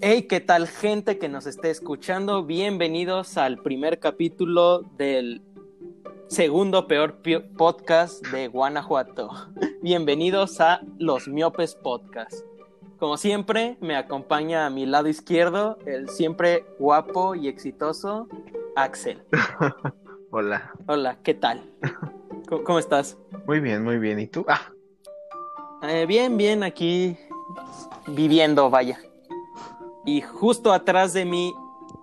Hey, ¿qué tal gente que nos esté escuchando? Bienvenidos al primer capítulo del segundo peor podcast de Guanajuato. Bienvenidos a Los Miopes Podcast. Como siempre, me acompaña a mi lado izquierdo el siempre guapo y exitoso Axel. Hola. Hola, ¿qué tal? ¿Cómo, estás? Muy bien, muy bien. ¿Y tú? Ah. Eh, bien, bien, aquí viviendo, vaya. Y justo atrás de mí,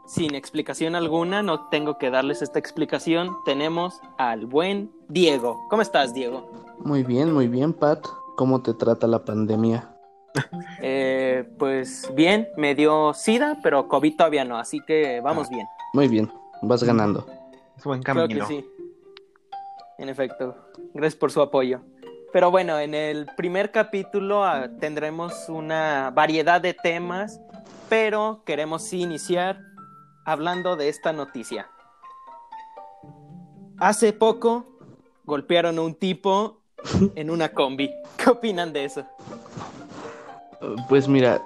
sin explicación alguna, no tengo que darles esta explicación, tenemos al buen Diego. ¿Cómo estás, Diego? Muy bien, muy bien, Pat. ¿Cómo te trata la pandemia? Eh, pues bien, me dio SIDA, pero COVID todavía no, así que vamos bien. Muy bien, vas ganando. Es buen camino. Creo que sí. En efecto, gracias por su apoyo. Pero bueno, en el primer capítulo ah, tendremos una variedad de temas, pero queremos iniciar hablando de esta noticia. Hace poco golpearon a un tipo en una combi. ¿Qué opinan de eso? Pues mira,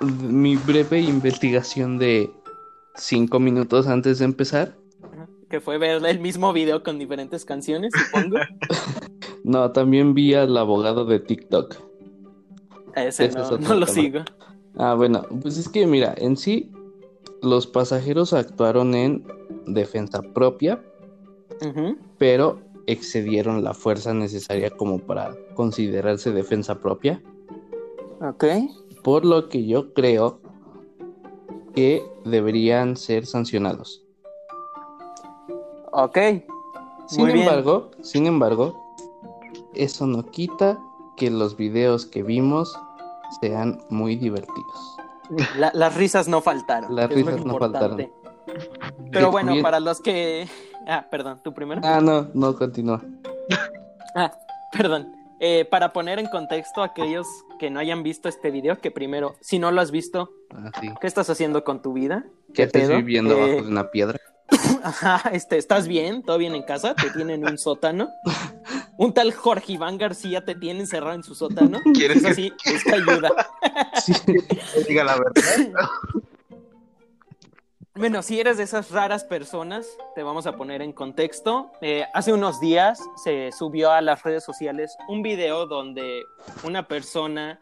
mi breve investigación de cinco minutos antes de empezar. Que fue ver el mismo video con diferentes canciones, supongo. no, también vi al abogado de TikTok. Ese no, no lo sigo. Ah, bueno, pues es que mira, en sí, los pasajeros actuaron en defensa propia, pero excedieron la fuerza necesaria como para considerarse defensa propia. Ok. Por lo que yo creo que deberían ser sancionados. Ok. Sin embargo, sin embargo, eso no quita que los videos que vimos sean muy divertidos. las risas no faltaron. Las risas no faltaron. Pero bueno, para los que... Ah, perdón, ¿tú primero? Ah, no, no, continúa. ah, perdón. Eh, para poner en contexto a aquellos que no hayan visto este video, que primero, si no lo has visto, ah, ¿qué estás haciendo con tu vida? ¿Qué, te estoy viendo eh, de una piedra? Ajá, este, ¿estás bien? ¿Todo bien en casa? ¿Te tienen un sótano? Un tal Jorge Iván García te tiene encerrado en su sótano. ¿Quieres que sí? Esta ayuda. Sí, diga la verdad. Bueno, si eres de esas raras personas, te vamos a poner en contexto. Eh, hace unos días se subió a las redes sociales un video donde una persona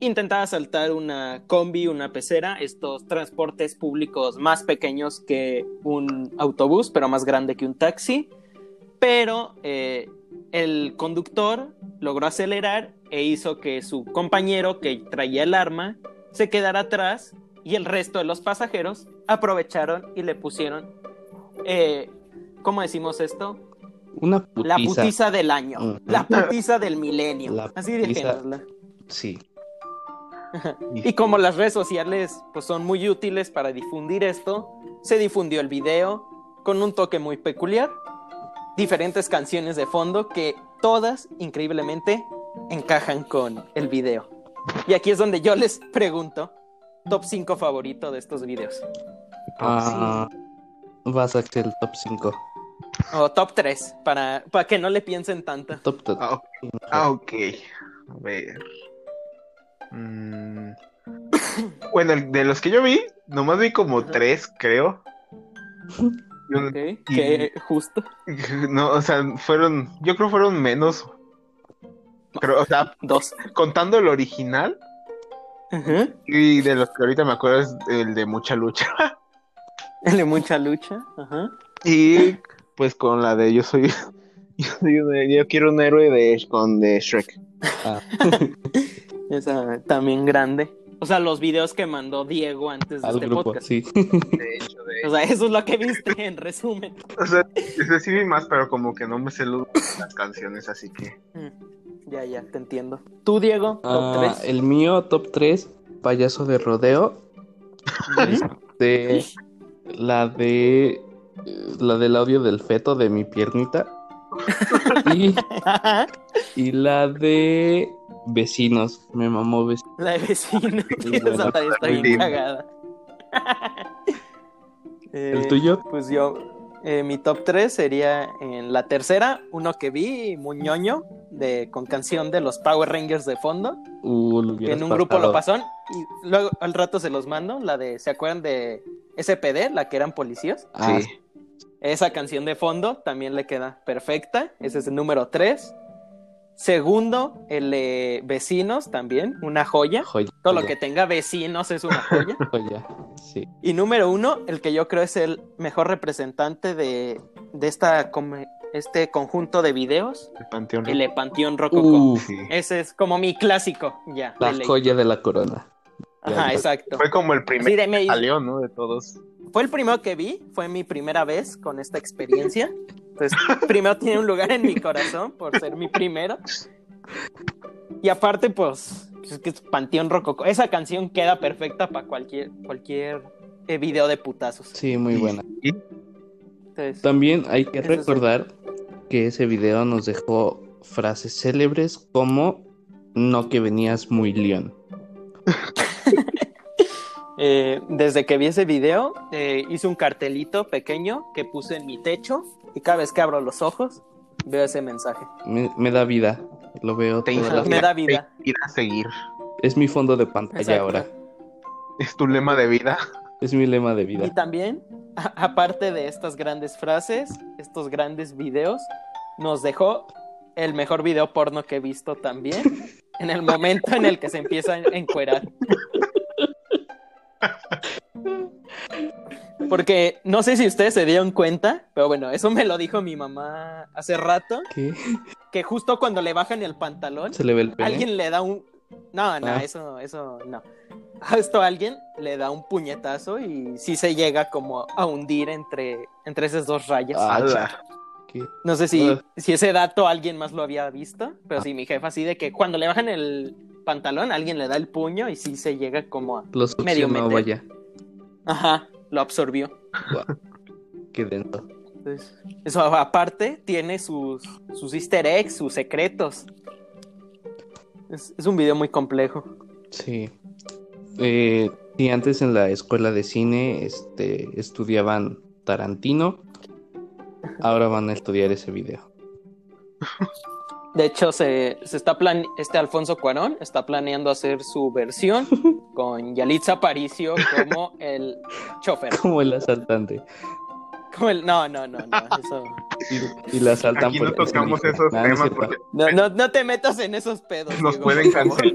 intentaba saltar una combi, una pecera, estos transportes públicos más pequeños que un autobús, pero más grande que un taxi. Pero eh, el conductor logró acelerar e hizo que su compañero que traía el arma se quedara atrás y el resto de los pasajeros aprovecharon y le pusieron, eh, ¿cómo decimos esto? Una putiza. La putiza del año, la putiza del milenio. Así de Sí. y como las redes sociales pues, son muy útiles para difundir esto, se difundió el video con un toque muy peculiar, diferentes canciones de fondo que todas increíblemente encajan con el video. Y aquí es donde yo les pregunto, top 5 favorito de estos videos. Ah, vas a ser el top 5. O top 3, para, para que no le piensen tanto. Top 3. Ah, ah, ok. A ver. Mm. Bueno, de los que yo vi, nomás vi como 3, creo. Que justo. No, o sea, fueron, yo creo fueron menos. Pero, o sea, dos. Contando el original, y de los que ahorita me acuerdo es el de mucha lucha. El de mucha lucha, ajá. Y pues con la de yo soy yo, quiero un héroe de con de Shrek. Ah. Esa también grande. O sea, los videos que mandó Diego antes de este podcast. Sí. De hecho, de O sea, eso es lo que viste en resumen. O sea, sí vi más, pero como que no me sé las canciones, así que. Mm. Ya, ya, te entiendo. ¿Tú, Diego? Top 3. Ah, el mío, top 3, payaso de rodeo. Este, la de. La del audio del feto de mi piernita. y, y la de vecinos. Me mamó vecinos. La de vecinos. Esa está bien cagada. ¿El tuyo? Pues yo. Eh, mi top 3 sería en la tercera, uno que vi, muy ñoño, de, con canción de los Power Rangers de fondo. Uh, lo que hubieras en un grupo lo pasaron y luego al rato se los mando, la de, ¿se acuerdan de SPD, la que eran policías? Ah, sí. Esa canción de fondo también le queda perfecta, ese es el número 3. Segundo, el Vecinos también, una joya. joya, Todo lo que tenga vecinos es una joya. joya, sí. Y número uno, el que yo creo es el mejor representante de, de esta, este conjunto de videos, El Panteón. el de Panteón Rococó. Sí. Ese es como mi clásico, ya. la de joya de la corona. Ajá, ya. exacto. Fue como el primer de me- que salió, ¿no? De todos. fue el primero que vi, fue mi primera vez con esta experiencia. Entonces, primero tiene un lugar en mi corazón por ser mi primero. Y aparte, pues, pues, es que es Panteón Rococó. Esa canción queda perfecta para cualquier, cualquier eh, video de putazos. Sí, muy buena. Y Entonces, También hay que recordar que ese video nos dejó frases célebres como no que venías muy león. eh, desde que vi ese video, eh, hice un cartelito pequeño que puse en mi techo y cada vez que abro los ojos, veo ese mensaje. Me, me da vida, lo veo te todas Ajá, las me da vida. te inspira a seguir. Es mi fondo de pantalla Exacto. ahora. Es tu lema de vida. Es mi lema de vida. Y también, aparte de estas grandes frases, estos grandes videos, nos dejó el mejor video porno que he visto también, en el momento en el que se empieza a encuerar. Porque no sé si ustedes se dieron cuenta, pero bueno, eso me lo dijo mi mamá hace rato, ¿Qué? que justo cuando le bajan el pantalón, ¿Se le ve el pene? alguien le da un... No, no, Ah. eso, eso no. A esto alguien le da un puñetazo y sí se llega como a hundir entre, entre esas dos rayas. Ah, Ala. ¿Qué? No sé si, Ah. si ese dato alguien más lo había visto, pero sí, mi jefa así de que cuando le bajan el pantalón, alguien le da el puño y sí se llega como a... Lo Medio meter. vaya. Ajá, lo absorbió. Qué denso. Entonces, eso aparte tiene sus, sus easter eggs, sus secretos. Es, es un video muy complejo. Sí. Eh, sí, antes en la escuela de cine este, estudiaban Tarantino. Ahora van a estudiar ese video. De hecho, se, se está plan este Alfonso Cuarón está planeando hacer su versión con Yalitza Aparicio como el chofer. Como el asaltante. Como el, no, no, no, no, eso. Y, y la asaltan Aquí por no el tocamos escondite. esos Nah, no temas porque No, no, no te metas en esos pedos. nos Diego, pueden por cancelar.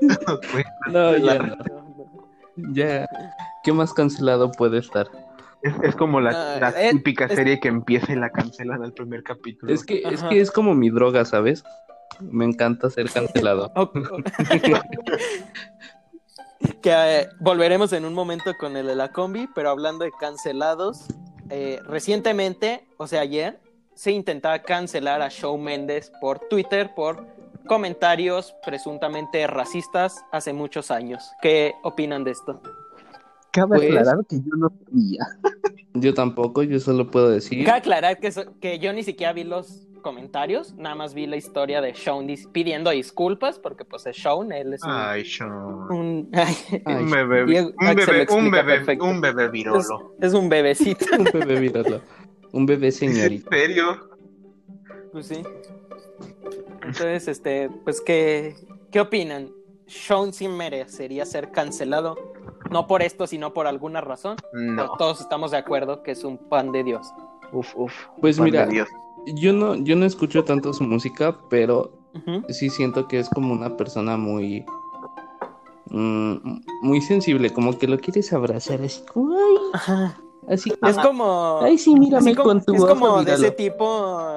Nos pueden- No, ya, No, no. no. ya. ¿Qué más cancelado puede estar? Es, es como la, Ah, la eh, típica es- serie que empieza y la cancelan al primer capítulo. Es que, es que es como mi droga, ¿sabes? Me encanta ser cancelado. Que eh, volveremos en un momento con el de la combi, pero hablando de cancelados, eh, recientemente, o sea, ayer, se intentaba cancelar a Shawn Mendes por Twitter por comentarios presuntamente racistas hace muchos años. ¿Qué opinan de esto? Cabe pues- aclarar que yo no sabía. Yo tampoco, yo solo puedo decir. Cabe aclarar que, so- que yo ni siquiera vi los comentarios, nada más vi la historia de Shawn dis- pidiendo disculpas, porque pues es Shawn, él es un... Ay, Sean. un- ay, Ay, Un bebé, Diego- un bebé, un bebé, perfecto. un bebé es, virolo. es un bebecito. Un bebé míralo. Un bebé ¿En señorita. serio? Pues sí. Entonces, este, pues, ¿qué, qué opinan? ¿Shawn sí merecería ser cancelado? No por esto, sino por alguna razón. No. Todos estamos de acuerdo que es un pan de Dios. Uf, uf. Pues Pan de mira, Dios. yo no, yo no escucho tanto su música, pero sí siento que es como una persona muy mm, muy sensible, como que lo quieres abrazar así, como, ay, Ajá. así Es como, como. ay sí, mírame como- con tu es ojo, como de míralo". ese tipo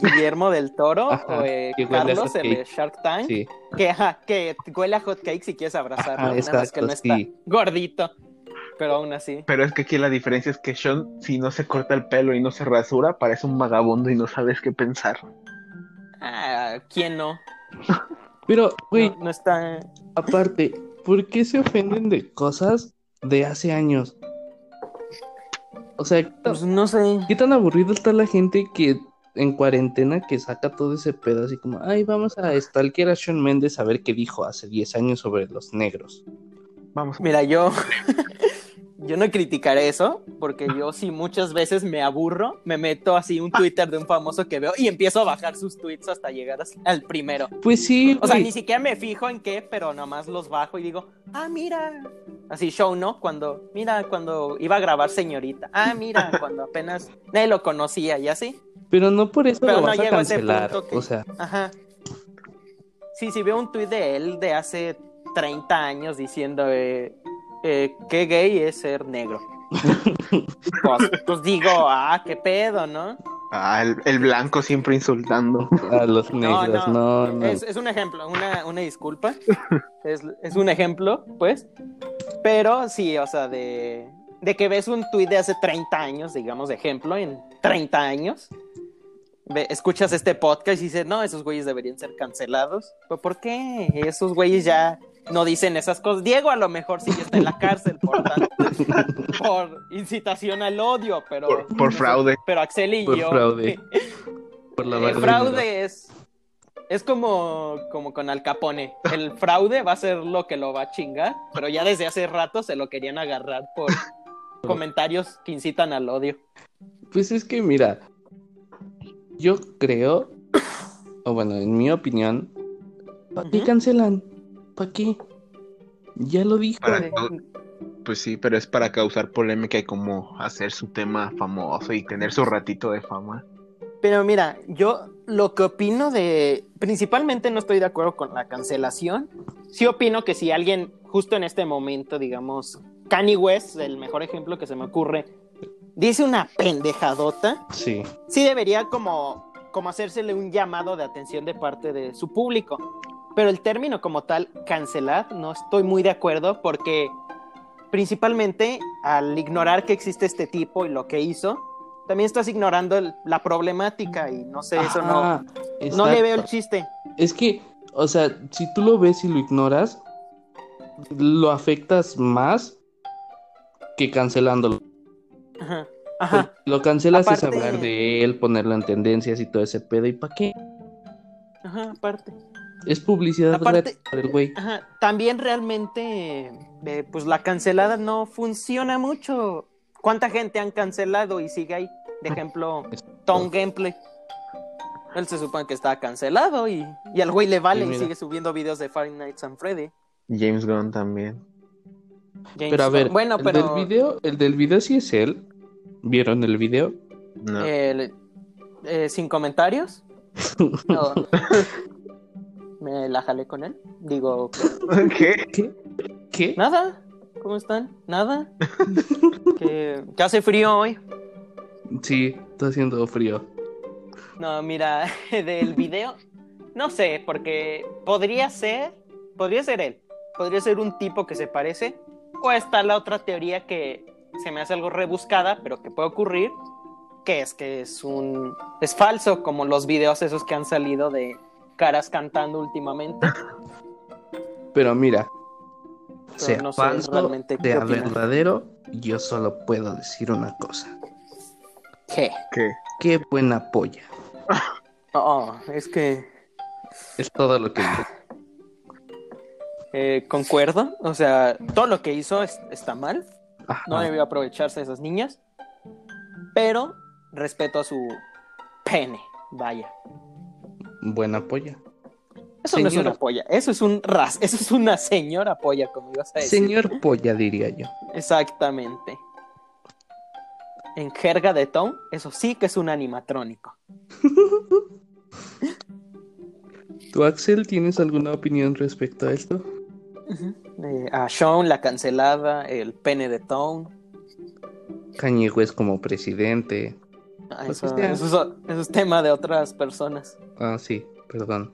Guillermo del Toro Ajá, o eh, Carlos, el de. Shark Tank, Sí, que, ajá, que huele a hot cake si quieres abrazarlo. Ajá, nada más que exacto, no está sí. gordito, pero aún así. Pero es que aquí la diferencia es que Sean, si no se corta el pelo y no se rasura, parece un vagabundo y no sabes qué pensar. Ah, ¿Quién no? pero güey, no? No está. aparte, ¿por qué se ofenden de cosas de hace años? O sea, ¿qué tan- Pues no sé. ¿qué tan aburrido está la gente que en cuarentena que saca todo ese pedo así como, ay, vamos a stalkear a Shawn Mendes a ver qué dijo hace 10 años sobre los negros? Vamos. Mira, yo. yo no criticaré eso, porque yo sí muchas veces me aburro, me meto así un Twitter de un famoso que veo y empiezo a bajar sus tweets hasta llegar al primero. Pues sí, O sea, ni siquiera me fijo en qué, pero nomás los bajo y digo, ah, mira. Así show, ¿no? Cuando, mira, cuando iba a grabar señorita. Ah, mira, cuando apenas nadie lo conocía y así. Pero no por eso Pero lo no vas a ese cancelar. punto que- O sea, Ajá. Sí, sí, veo un tuit de él de hace 30 años diciendo eh, eh, qué gay es ser negro. pues, pues digo, ah, qué pedo, ¿no? Ah, el, el blanco siempre insultando. a los negros, no, no. Es, es un ejemplo, una, una disculpa. es, es un ejemplo, pues. Pero sí, o sea, de, de que ves un tuit de hace 30 años, digamos, de ejemplo, en 30 años. ve- escuchas este podcast y dices, no, esos güeyes deberían ser cancelados. ¿Pero por qué? Esos güeyes ya no dicen esas cosas. Diego a lo mejor sí está en la cárcel por, tan- por incitación al odio, pero... Por, por fraude. Pero Axel y Por yo... fraude. Por la El fraude es, es como, como con Al Capone. El fraude va a ser lo que lo va a chingar, pero ya desde hace rato se lo querían agarrar por comentarios que incitan al odio. Pues es que mira, yo creo, o bueno, en mi opinión, ¿para qué cancelan? ¿Para qué? Ya lo dijo. Para- Pues sí, pero es para causar polémica y como hacer su tema famoso y tener su ratito de fama. Pero mira, yo lo que opino de. Principalmente no estoy de acuerdo con la cancelación. Sí opino que si alguien, justo en este momento, digamos, Kanye West, el mejor ejemplo que se me ocurre, dice una pendejadota, Sí, sí debería como, como hacérsele un llamado de atención de parte de su público. Pero el término como tal, cancelar, no estoy muy de acuerdo porque principalmente al ignorar que existe este tipo y lo que hizo, también estás ignorando el- la problemática y no sé, eso no, no le veo el chiste. Es que, o sea, si tú lo ves y lo ignoras, lo afectas más que cancelándolo. Ajá. Ajá. Lo cancelas es hablar de él, ponerlo en tendencias y todo ese pedo. ¿Y para qué? Ajá, aparte. Es publicidad Aparte- el güey. Ajá, también realmente, eh, pues la cancelada no funciona mucho. ¿Cuánta gente han cancelado y sigue ahí? De ejemplo, Tom Gameplay. Él se supone que está cancelado y, y al güey le vale Y sigue subiendo videos de Five Nights at Freddy. James Gunn también. James Pero a ver, Gunn. bueno, el pero del video, el del video sí es él. ¿Vieron el video? No. el- eh, sin comentarios. No. Me la jalé con él. Digo, ¿Qué? ¿Qué? ¿Qué? nada. ¿Cómo están? Nada. que, que hace frío hoy. Sí, está haciendo frío. No, mira, del video, no sé, porque podría ser, podría ser él, podría ser un tipo que se parece, o está la otra teoría que se me hace algo rebuscada, pero que puede ocurrir, que es que es un, es falso, como los videos esos que han salido de caras cantando últimamente. Pero mira, Pero sea no sé falso, realmente sea verdadero, yo solo puedo decir una cosa. ¿Qué? ¿Qué? Qué buena polla. Oh, es que Es todo lo que digo. eh, concuerdo, o sea, todo lo que hizo es- está mal, Ajá. no debió aprovecharse de esas niñas, pero respeto a su pene, vaya. Buena polla. Eso no es una polla, eso es un ras, eso es una señora polla, como ibas a decir. Señor polla, diría yo. Exactamente. En jerga de Tom, eso sí que es un animatrónico. ¿Tú, Axel, tienes alguna opinión respecto a esto? Eh, a Sean, la cancelada, el pene de Tom. Kanye West como presidente. Ah, Pues Eso, es, eso es tema de otras personas. Ah, sí, perdón.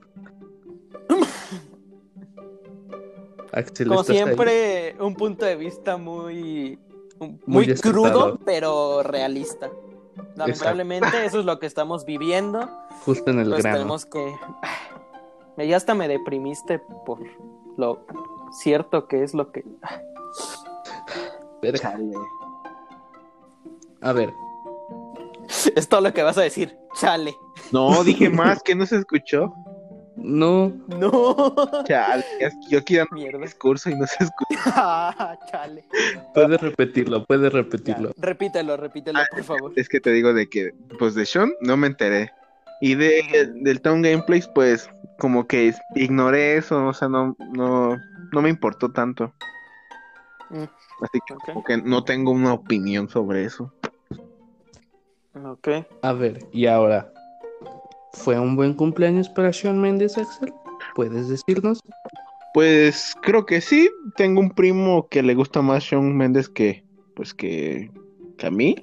Axel, Como siempre, un punto de vista muy, muy, Muy crudo, pero realista. Lamentablemente, eso es lo que estamos viviendo. Justo en el Pues grano. tenemos que. Ya hasta me deprimiste por lo cierto que es lo que. Chale. A ver, Es todo lo que vas a decir. Chale. No, dije más, que no se escuchó. No, No. Chale, yo aquí dando Mierda. discurso y no se escucha. Ah, chale. puedes repetirlo, puedes Ya, repetirlo. repítelo, repítelo, por favor. Es que te digo de que, pues de Sean no me enteré. Y de, del Town Gameplays, pues como que ignoré eso, o sea, no, no, no me importó tanto. Mm, Así que como que no tengo una opinión sobre eso. Ok. A ver, y ahora, ¿fue un buen cumpleaños para Sean Méndez, Axel? ¿Puedes decirnos? Pues creo que sí, tengo un primo que le gusta más Shawn Mendes que, pues que, que a mí.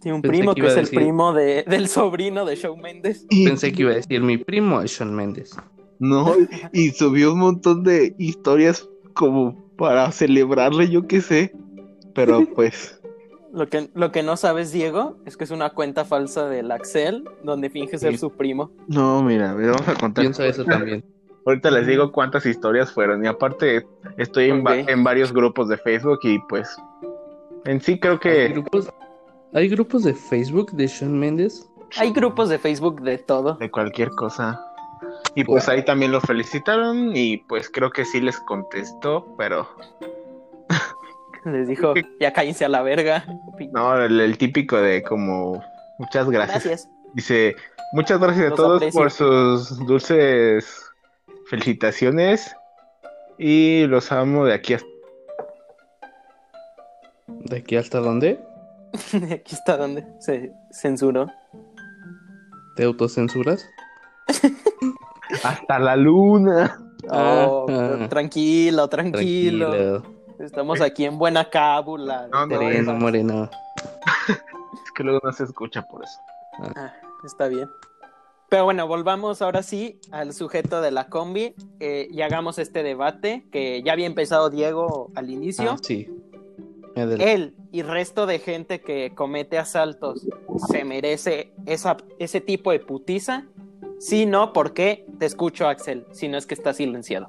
Tiene un Pensé primo que es el primo de, del sobrino de Shawn Mendes. Y- Pensé que iba a decir mi primo es Sean Méndez. No, y subió un montón de historias como para celebrarle, yo qué sé. Pero pues, Lo que, lo que no sabes, Diego, es que es una cuenta falsa del Axel donde finge ser Sí. su primo. no, mira, ver, vamos a contar. Pienso eso también. Ahorita les digo cuántas historias fueron. Y aparte, estoy en, va- en varios grupos de Facebook y pues, en sí creo ¿Hay que grupos, ¿Hay grupos de Facebook de Sean Méndez? Hay grupos de Facebook de todo. de cualquier cosa. Y pues Wow. ahí también lo felicitaron y pues creo que sí les contestó, pero Les dijo, ya cállense a la verga. no, el, el típico de como, muchas gracias. Gracias. Dice, muchas gracias a todos aprecio. por sus dulces felicitaciones y los amo de aquí hasta... ¿De aquí hasta dónde? Aquí está donde se censuró. ¿Te autocensuras? Hasta la luna. Oh, Ah, tranquilo, tranquilo, Tranquilo. Estamos aquí en buena cábula. No, no, Sereno, no. moreno. Es que luego no se escucha por eso. Ah, está bien. Pero bueno, volvamos ahora sí al sujeto de la combi eh, y hagamos este debate que ya había empezado Diego al inicio. Ah, sí. Adelante. Él y resto de gente que comete asaltos se merece esa, ese tipo de putiza. Si no, ¿por qué? Te escucho, Axel, si no es que está silenciado.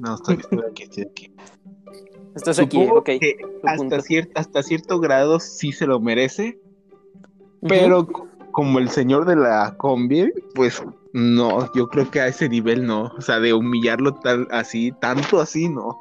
No, estoy, estoy aquí, estoy aquí. Estás aquí, Supongo ok. que hasta, cier- hasta cierto grado sí se lo merece, pero co- como el señor de la combi, pues no, yo creo que a ese nivel no. O sea, de humillarlo tal así, tanto así, no.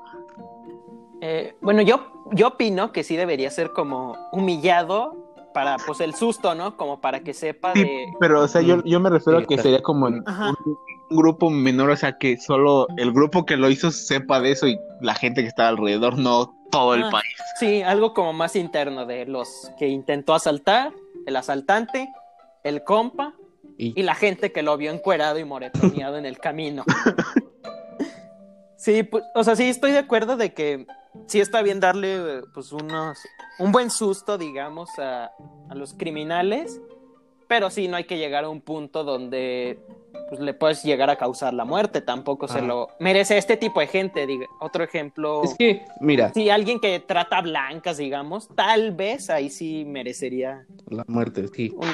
Eh, bueno, yo, yo opino que sí debería ser como humillado para, pues, el susto, ¿no? Como para que sepa Sí, de... pero, o sea, yo, yo me refiero Sí, a que claro. sería como un, un grupo menor, o sea, que solo el grupo que lo hizo sepa de eso y la gente que está alrededor, no todo el Ah. país. Sí, algo como más interno de los que intentó asaltar, el asaltante, el compa Y, y la gente que lo vio encuerado y moretoneado en el camino. Sí, pues, o sea, sí estoy de acuerdo de que sí está bien darle pues unos un buen susto, digamos, a, a los criminales, pero sí no hay que llegar a un punto donde pues le puedes llegar a causar la muerte, tampoco se lo merece este tipo de gente, diga. Otro ejemplo, es que, mira, si alguien que trata blancas, digamos, tal vez ahí sí merecería la muerte, sí. un...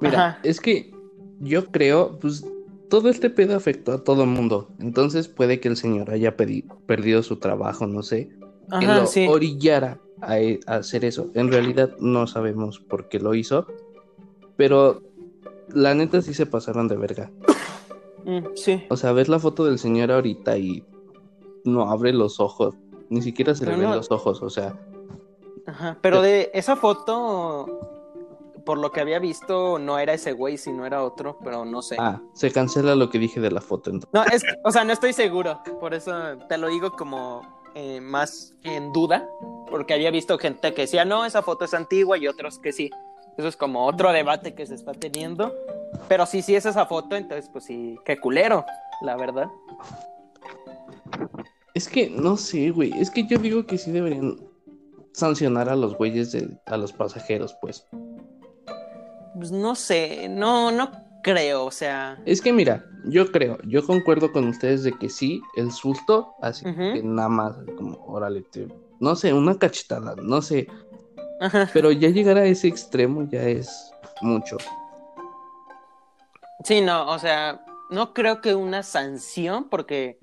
Mira, Ajá. es que yo creo, pues, todo este pedo afectó a todo el mundo. Entonces puede que el señor haya perdido su trabajo, no sé. Que Ajá, lo sí. orillara a, e- a hacer eso. En realidad no sabemos por qué lo hizo, pero la neta sí se pasaron de verga. Mm, sí. O sea, ves la foto del señor ahorita y no abre los ojos, ni siquiera se le ven los ojos, o sea, Ajá, pero de esa foto, por lo que había visto, no era ese güey, sino era otro, pero no sé. ah, se cancela lo que dije de la foto. entonces. No, es, o sea, no estoy seguro, por eso te lo digo como eh, más en duda, porque había visto gente que decía, no, esa foto es antigua y otros que sí. Eso es como otro debate que se está teniendo. Pero sí, sí es esa foto, entonces pues sí, qué culero, la verdad. Es que no sé, güey, es que yo digo que sí deberían sancionar a los güeyes de, a los pasajeros, pues. Pues no sé, no, no creo, o sea... Es que mira, yo creo, yo concuerdo con ustedes de que sí, el susto, así que nada más, como, órale, te- no sé, una cachetada, no sé, Ajá. pero ya llegar a ese extremo ya es mucho. Sí, no, o sea, no creo que una sanción, porque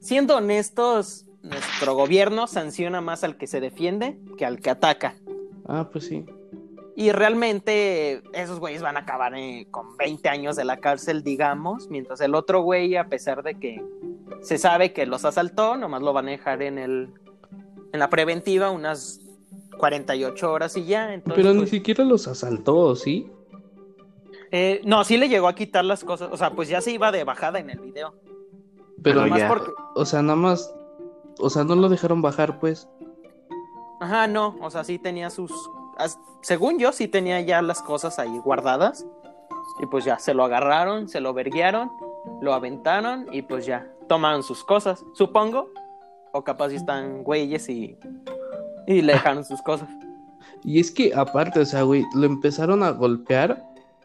siendo honestos, nuestro gobierno sanciona más al que se defiende que al que ataca. Ah, pues sí. Y realmente esos güeyes van a acabar eh, con 20 años de la cárcel, digamos, mientras el otro güey, a pesar de que se sabe que los asaltó, nomás lo van a dejar en el en la preventiva unas 48 horas y ya. Entonces, Pero ni pues, siquiera los asaltó, ¿sí? eh, no, sí le llegó a quitar las cosas, o sea, pues ya se iba de bajada en el video. Pero, Nomás ya. porque, o sea, nada más, o sea, no lo dejaron bajar, pues. ajá, no, o sea, sí tenía sus, según yo, sí tenía ya las cosas ahí guardadas. Y pues ya, se lo agarraron, se lo verguiaron, lo aventaron y pues ya, tomaron sus cosas, supongo. O capaz si están güeyes y, y le dejaron sus cosas. Y es que aparte, o sea, güey, lo empezaron a golpear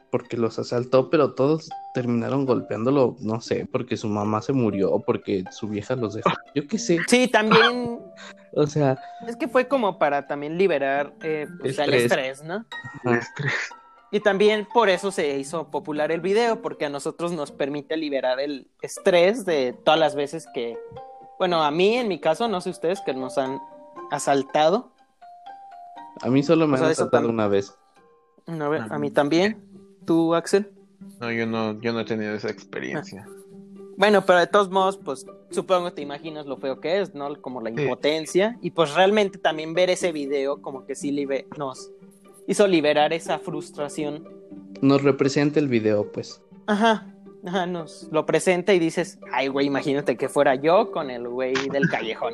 porque los asaltó, pero todos terminaron golpeándolo, no sé, porque su mamá se murió o porque su vieja los dejó. Yo qué sé. Sí, también O sea, es que fue como para también liberar eh, pues, el Estrés. ¿no? ajá. Estrés. Y también por eso se hizo popular el video, porque a nosotros nos permite liberar el estrés de todas las veces que, bueno, a mí en mi caso, no sé ustedes, que nos han asaltado. a mí solo me O sea, han asaltado una vez. A, ver, a mí también. ¿Tú, Axel? No, yo no, yo no he tenido esa experiencia. Bueno, pero de todos modos, pues supongo te imaginas lo feo que es, ¿no? Como la Sí. impotencia. Y pues realmente también ver ese video como que sí libe- nos hizo liberar esa frustración. Nos representa el video, pues. Ajá, ajá, nos lo presenta y dices, ay, güey, imagínate que fuera yo con el güey del callejón.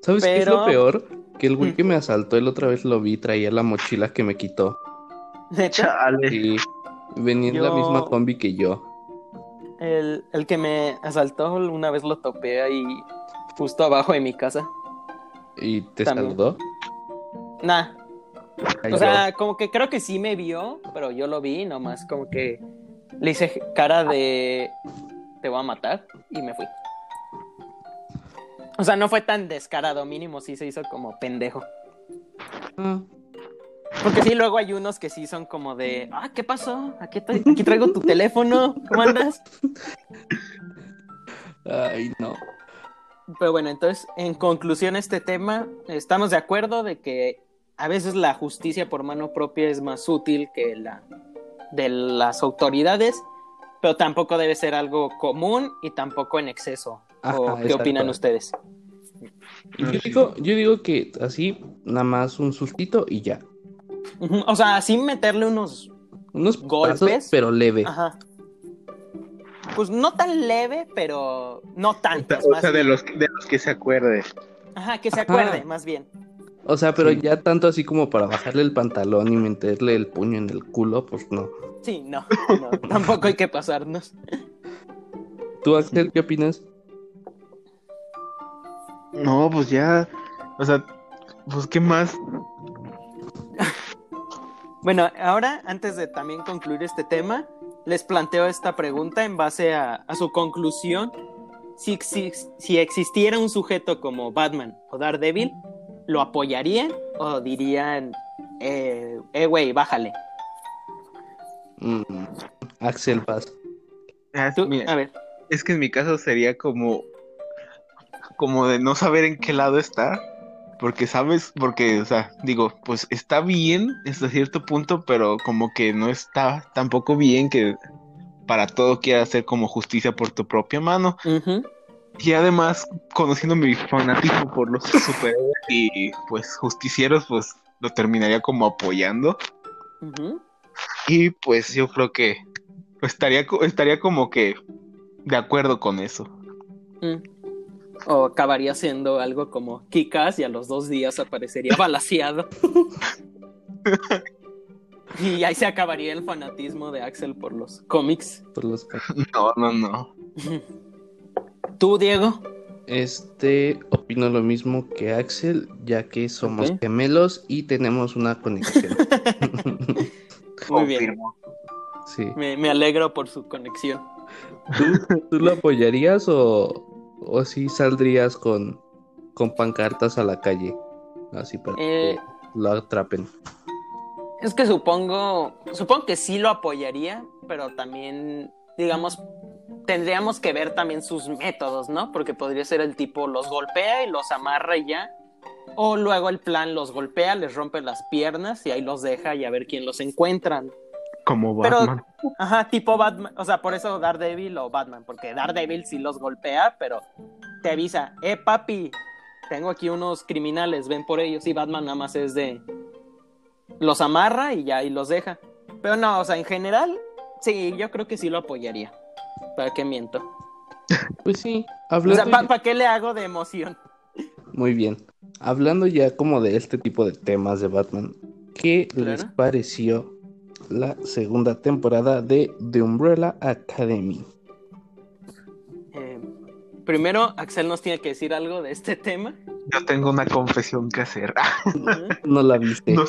¿Sabes qué es lo peor? Que el güey que me asaltó el otra vez lo vi, traía la mochila que me quitó. Neta, Chale. Y venía en la misma combi que yo. El, el que me asaltó una vez lo topé ahí justo abajo de mi casa. ¿Y te También. saludó? Nah, Ay, o sea, como que creo que sí me vio, pero yo lo vi, nomás como que le hice cara de te voy a matar y me fui. O sea, no fue tan descarado, mínimo sí se hizo como pendejo. Ah, Porque sí, luego hay unos que sí son como de, ah, ¿qué pasó? Aquí, tra- aquí traigo tu teléfono, ¿cómo andas? Ay, no. Pero bueno, entonces, en conclusión, este tema, estamos de acuerdo de que a veces la justicia por mano propia es más útil que la de las autoridades, pero tampoco debe ser algo común y tampoco en exceso. Ajá, ¿O qué opinan ustedes? Yo digo, yo digo que así, nada más un sustito y ya. O sea, sin meterle unos... Unos ¿Golpes? pero leve. Ajá. Pues no tan leve, pero no O tanto. o sea, de los, de los que se acuerde. Ajá, que se Ajá. acuerde, más bien. O sea, pero Sí. ya tanto así como para bajarle el pantalón y meterle el puño en el culo, pues no. Sí, no, no, tampoco hay que pasarnos. ¿Tú, Axel, qué opinas? No, pues ya. O sea, pues qué más. Bueno, ahora, antes de también concluir este tema, les planteo esta pregunta en base a, a su conclusión. Si, si, si existiera un sujeto como Batman o Daredevil, ¿lo apoyarían o dirían, eh, eh, güey, bájale? Mm, Axel Paz. Ah, Tú, mira, a ver, es que en mi caso sería como. Como de no saber en qué lado está. Porque sabes, porque, o sea, digo, pues está bien hasta cierto punto, pero como que no está tampoco bien que para todo quieras hacer como justicia por tu propia mano. Y además, conociendo mi fanatismo por los superhéroes y pues justicieros, pues lo terminaría como apoyando. Y pues yo creo que estaría, estaría como que de acuerdo con eso. Mm. O acabaría siendo algo como Kikas y a los dos días aparecería balaseado. y ahí se acabaría el fanatismo de Axel por los cómics. por los- No, no, no. ¿Tú, Diego? Este, opino lo mismo que Axel, ya que somos gemelos y tenemos una conexión. Muy bien. Confirmo. sí. Me, me alegro por su conexión. ¿Tú, tú lo apoyarías o, o sí saldrías con, con pancartas a la calle? Así para Eh, que lo atrapen. Es que supongo, supongo que sí lo apoyaría, pero también, digamos, tendríamos que ver también sus métodos, ¿no? Porque podría ser el tipo los golpea y los amarra y ya. O luego el plan los golpea, les rompe las piernas y ahí los deja y a ver quién los encuentran. Como Pero- Batman. Ajá, tipo Batman, o sea, por eso Daredevil o Batman, porque Daredevil sí los golpea, pero te avisa, eh, papi, tengo aquí unos criminales, ven por ellos, y Batman nada más es de... Los amarra y ya, y los deja. Pero no, o sea, en general, sí, yo creo que sí lo apoyaría. ¿Para qué miento? Pues sí, O sea, ¿para qué le hago de emoción? Muy bien. Hablando ya como de este tipo de temas de Batman, ¿qué les pareció la segunda temporada de The Umbrella Academy? Eh, primero, Axel nos tiene que decir algo de este tema. Yo tengo una confesión que hacer. No la viste. No,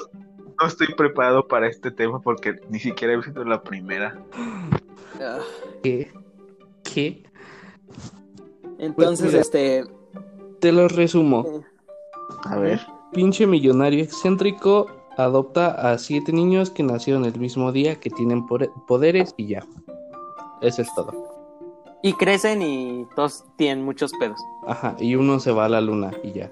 no estoy preparado para este tema porque ni siquiera he visto la primera. Ah, ¿Qué? ¿Qué? entonces, mira. este... Te lo resumo. eh, A ver. Pinche millonario excéntrico adopta a siete niños que nacieron el mismo día, que tienen poderes y ya. Eso es todo. Y crecen y todos tienen muchos pedos. Ajá, y uno se va a la luna y ya.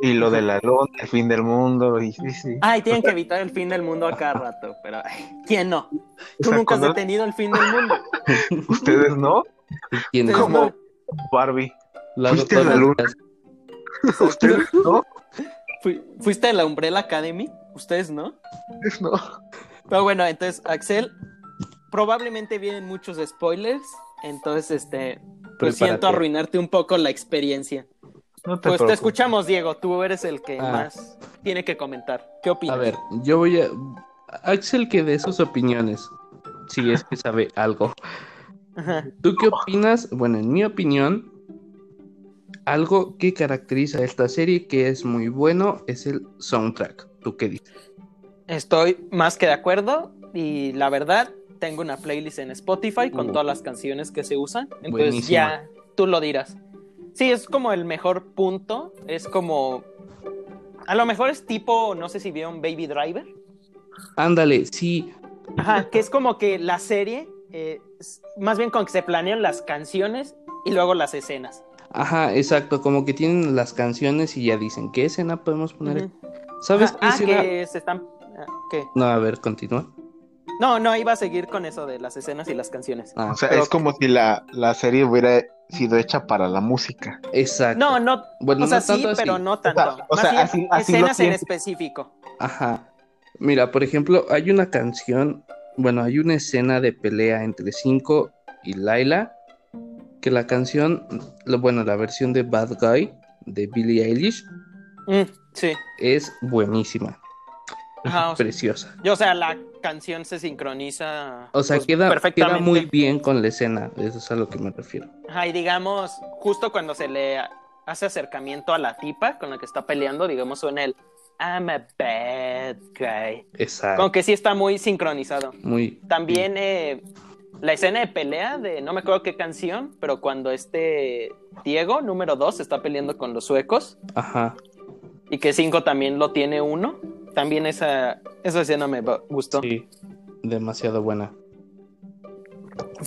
Y lo de la lona, el fin del mundo. Y sí, sí. Ay, tienen que evitar el fin del mundo a cada rato, pero ¿quién no? Tú nunca has detenido el fin del mundo. Ustedes no. ¿Quién ¿Cómo? no. Barbie. Hago ¿Fuiste a la luna? Ustedes no. Fui- ¿Fuiste a la Umbrella Academy? Ustedes no. Ustedes no. Pero bueno, entonces, Axel, probablemente vienen muchos spoilers. Entonces, este, pues siento arruinarte un poco la experiencia. No te Pues te escuchamos, Diego. Tú eres el que Ah. más tiene que comentar. ¿Qué opinas? A ver, yo voy a... Axel que dé sus opiniones, si es que sabe algo. Ajá. ¿Tú qué opinas? Bueno, en mi opinión, algo que caracteriza a esta serie que es muy bueno es el soundtrack. ¿Tú qué dices? Estoy más que de acuerdo y la verdad tengo una playlist en Spotify con Uh. todas las canciones que se usan. Entonces ya tú lo dirás. Sí, es como el mejor punto. Es como... A lo mejor es tipo, no sé si vieron Baby Driver. Ándale, sí, Ajá, que es como que la serie, eh, más bien con que se planean las canciones y luego las escenas. Ajá, exacto, como que tienen las canciones y ya dicen, ¿qué escena podemos poner? ¿Sabes Ajá, qué ah, escena? que se están... ah, ¿Qué? No, a ver, continúa. No, no, iba a seguir con eso de las escenas y las canciones. Ah, O sea, Pero- es como si la, la serie hubiera sido hecha para la música. exacto. No, no, Bueno, o sea, no tanto sí, así. pero no tanto. o Más sea, bien, así- así escenas en específico. Ajá. Mira, por ejemplo, hay una canción, bueno, hay una escena de pelea entre Cinco y Laila, que la canción, lo- bueno, la versión de Bad Guy de Billie Eilish Mm, sí. es buenísima, Ajá, o sea, preciosa. yo, o sea, la canción se sincroniza O sea, pues, queda, muy bien con la escena, eso es a lo que me refiero. Ajá, y digamos, justo cuando se le hace acercamiento a la tipa con la que está peleando, digamos, suena el I'm a bad guy. Exacto. Como que sí está muy sincronizado. Muy. También eh, la escena de pelea de no me acuerdo qué canción, pero cuando este Diego, número 2, está peleando con los suecos Ajá. y que 5 también lo tiene uno, también esa, esa escena me gustó. Sí. Demasiado buena.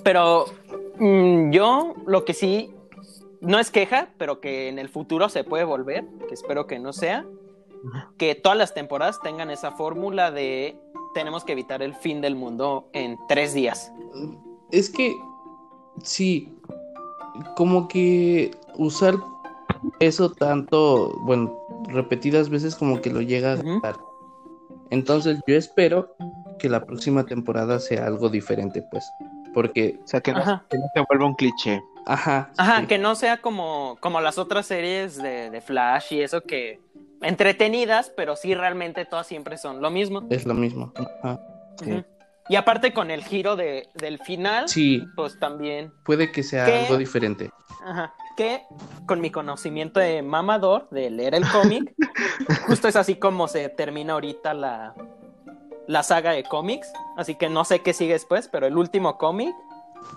Pero mm, yo lo que sí, no es queja, pero que en el futuro se puede volver, que espero que no sea, que todas las temporadas tengan esa fórmula de tenemos que evitar el fin del mundo en tres días. Es que sí, como que usar eso tanto, bueno, repetidas veces como que lo llega a Ujú. agotar. Entonces yo espero que la próxima temporada sea algo diferente, pues, porque, O sea, que no, que no se vuelva un cliché. ajá, Ajá, sí, que no sea como, como las otras series de, de Flash y eso que entretenidas, pero sí realmente todas siempre son lo mismo. es lo mismo. Ajá, sí. Y aparte con el giro de, del final, Sí, pues también puede que sea algo diferente. Ajá. Que con mi conocimiento de mamador, de leer el cómic, justo es así como se termina ahorita la, la saga de cómics. Así que no sé qué sigue después, pero el último cómic,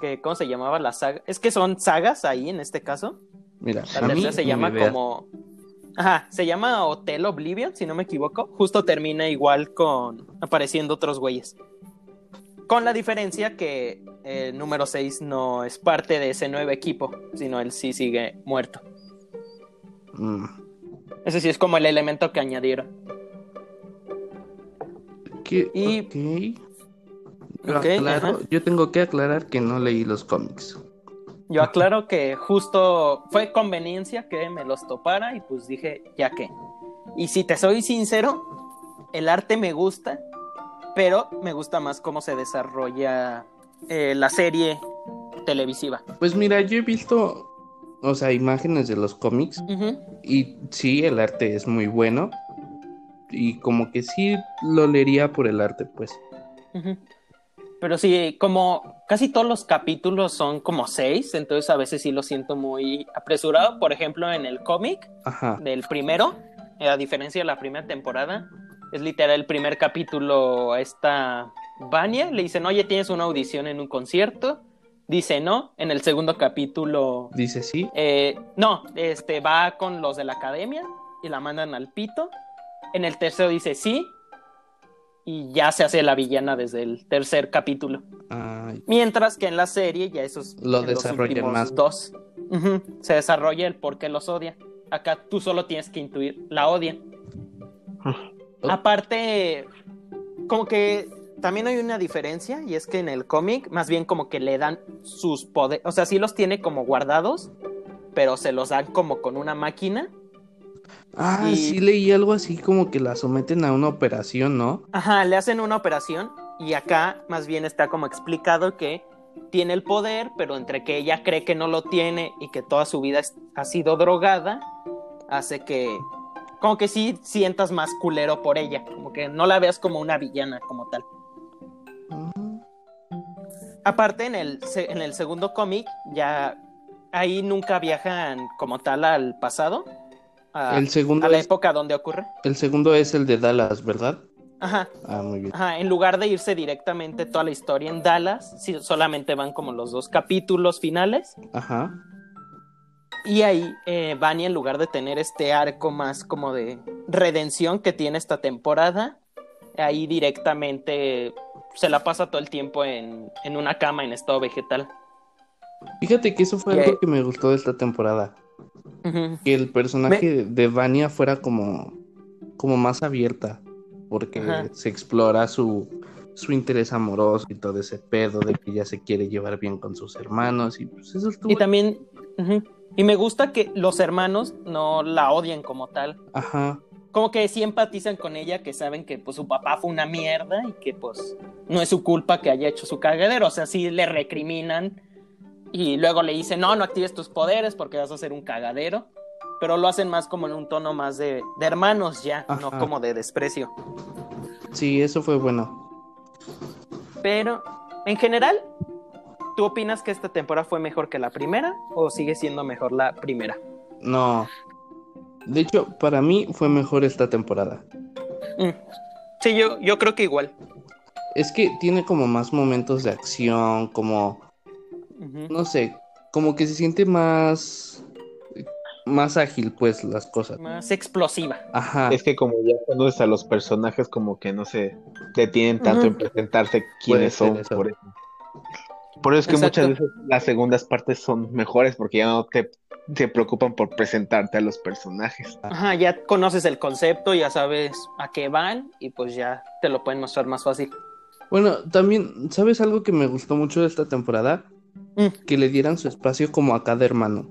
que ¿cómo se llamaba la saga? Es que son sagas ahí en este caso. Mira, La a mí tercera se llama idea. Ajá, se llama Hotel Oblivion, si no me equivoco. Justo termina igual con apareciendo otros güeyes. Con la diferencia que el número 6 no es parte de ese nuevo equipo, sino él sí sigue muerto. Mm. Ese sí es como el elemento que añadieron. ¿Qué? Y- aclaro- yo tengo que aclarar que no leí los cómics. Yo aclaro que justo fue conveniencia que me los topara y pues dije, ya que. Y si te soy sincero, el arte me gusta, pero me gusta más cómo se desarrolla eh, la serie televisiva. Pues mira, yo he visto, o sea, imágenes de los cómics y sí, el arte es muy bueno y como que sí lo leería por el arte, pues. Pero sí, como casi todos los capítulos son como seis, entonces a veces sí lo siento muy apresurado. Por ejemplo, en el cómic del primero, eh, a diferencia de la primera temporada, es literal el primer capítulo a esta Vania, le dicen, oye, tienes una audición en un concierto, dice no, en el segundo capítulo, Dice sí. eh, no, este va con los de la academia y la mandan al pito, en el tercero dice sí, y ya se hace la villana desde el tercer capítulo. Ay, Mientras que en la serie ya esos Lo los desarrollan últimos más. dos se desarrolla el por qué los odia. Acá tú solo tienes que intuir, la odian. Aparte, como que también hay una diferencia y es que en el cómic más bien como que le dan sus poderes, o sea, sí los tiene como guardados, pero se los dan como con una máquina. Ah, Y- sí leí algo así como que la someten a una operación, ¿no? Ajá, le hacen una operación y acá más bien está como explicado que tiene el poder, pero entre que ella cree que no lo tiene y que toda su vida ha sido drogada, hace que como que sí sientas más culero por ella, como que no la veas como una villana como tal. Aparte en el, en el segundo cómic ya ahí nunca viajan como tal al pasado, a, El segundo a la es, época donde ocurre. el segundo es el de Dallas, ¿verdad? Ajá, Ah, muy bien. Ajá, en lugar de irse directamente toda la historia en Dallas, sí, solamente van como los dos capítulos finales. Ajá. Y ahí eh, en lugar de tener este arco más como de redención que tiene esta temporada, ahí directamente se la pasa todo el tiempo en, en una cama en estado vegetal. Fíjate que eso fue algo que me gustó de esta temporada. Que el personaje de Vania fuera como, como más abierta. Porque se explora su, su interés amoroso y todo ese pedo de que ella se quiere llevar bien con sus hermanos. Y pues eso estuvo. Y también, y me gusta que los hermanos no la odien como tal. Ajá. como que sí empatizan con ella, que saben que pues su papá fue una mierda y que pues no es su culpa que haya hecho su cagadero, o sea, sí le recriminan y luego le dicen, no, no actives tus poderes porque vas a hacer un cagadero, pero lo hacen más como en un tono más de, de hermanos ya, no como de desprecio. Sí, eso fue bueno. Pero en general, ¿tú opinas que esta temporada fue mejor que la primera o sigue siendo mejor la primera? No. De hecho, para mí fue mejor esta temporada. Mm. Sí, yo, yo creo que igual. Es que tiene como más momentos de acción, como, No sé, como que se siente más, más ágil, pues, las cosas. Más explosiva. Ajá. Es que como ya conoces a los personajes, como que no se detienen tanto en presentarse quiénes son. eso. Por eso. Por eso es que Exacto. muchas veces las segundas partes son mejores porque ya no te se preocupan por presentarte a los personajes. Ajá, ya conoces el concepto, ya sabes a qué van y pues ya te lo pueden mostrar más fácil. Bueno, también, ¿sabes algo que me gustó mucho de esta temporada? Mm. Que le dieran su espacio como a cada hermano.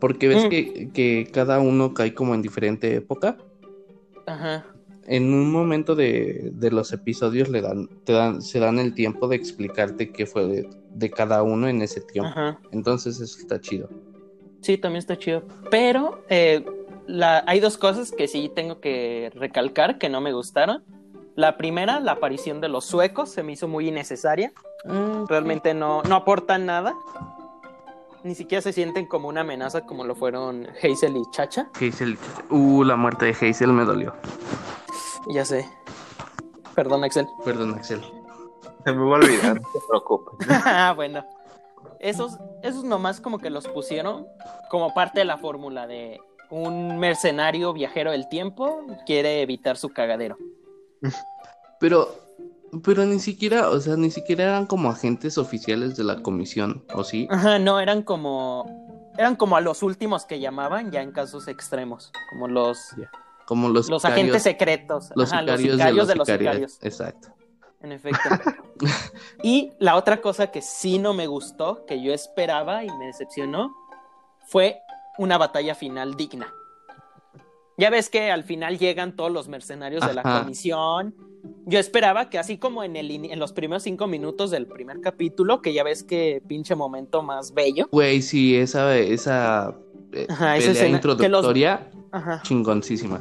Porque ves Mm. que, que cada uno cae como en diferente época. Ajá. En un momento de, de los episodios le dan, te dan, se dan el tiempo de explicarte qué fue de, de cada uno en ese tiempo. Ajá. Entonces eso está chido. Sí, también está chido. Pero eh, la, hay dos cosas que sí tengo que recalcar que no me gustaron. La primera, la aparición de los suecos, se me hizo muy innecesaria. Ah, Realmente no, no aportan nada. Ni siquiera se sienten como una amenaza como lo fueron Hazel y Chacha. Hazel. Uh, la muerte de Hazel me dolió. Ya sé. Perdón, Axel. Perdón, Axel. Se me va a olvidar, no te preocupes. Ah, bueno. Esos, esos nomás como que los pusieron como parte de la fórmula de un mercenario viajero del tiempo quiere evitar su cagadero. Pero, pero ni siquiera, o sea, ni siquiera eran como agentes oficiales de la comisión, ¿o sí? Ajá, no, eran como eran como a los últimos que llamaban, ya en casos extremos, como los, Como los, los sicarios- agentes secretos, los Ajá, los sicarios, sicarios de de los los sicarios. sicarios, Exacto. en efecto. y la otra cosa que sí no me gustó, que yo esperaba y me decepcionó, fue una batalla final digna. Ya ves que al final llegan todos los mercenarios de la comisión. Yo esperaba que así como en, el, en los primeros cinco minutos del primer capítulo, que ya ves que pinche momento más bello. Güey, sí, esa, esa eh, Ajá, esa pelea escena- que los- introductoria, Ajá. chingoncísima.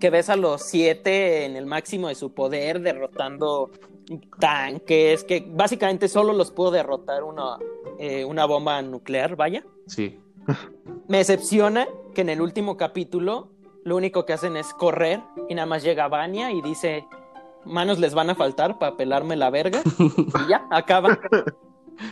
que ves a los siete en el máximo de su poder derrotando tanques, que básicamente solo los pudo derrotar una, eh, una bomba nuclear, vaya. Sí. Me decepciona que en el último capítulo lo único que hacen es correr y nada más llega Vania y dice, manos les van a faltar para pelarme la verga y ya, acaba.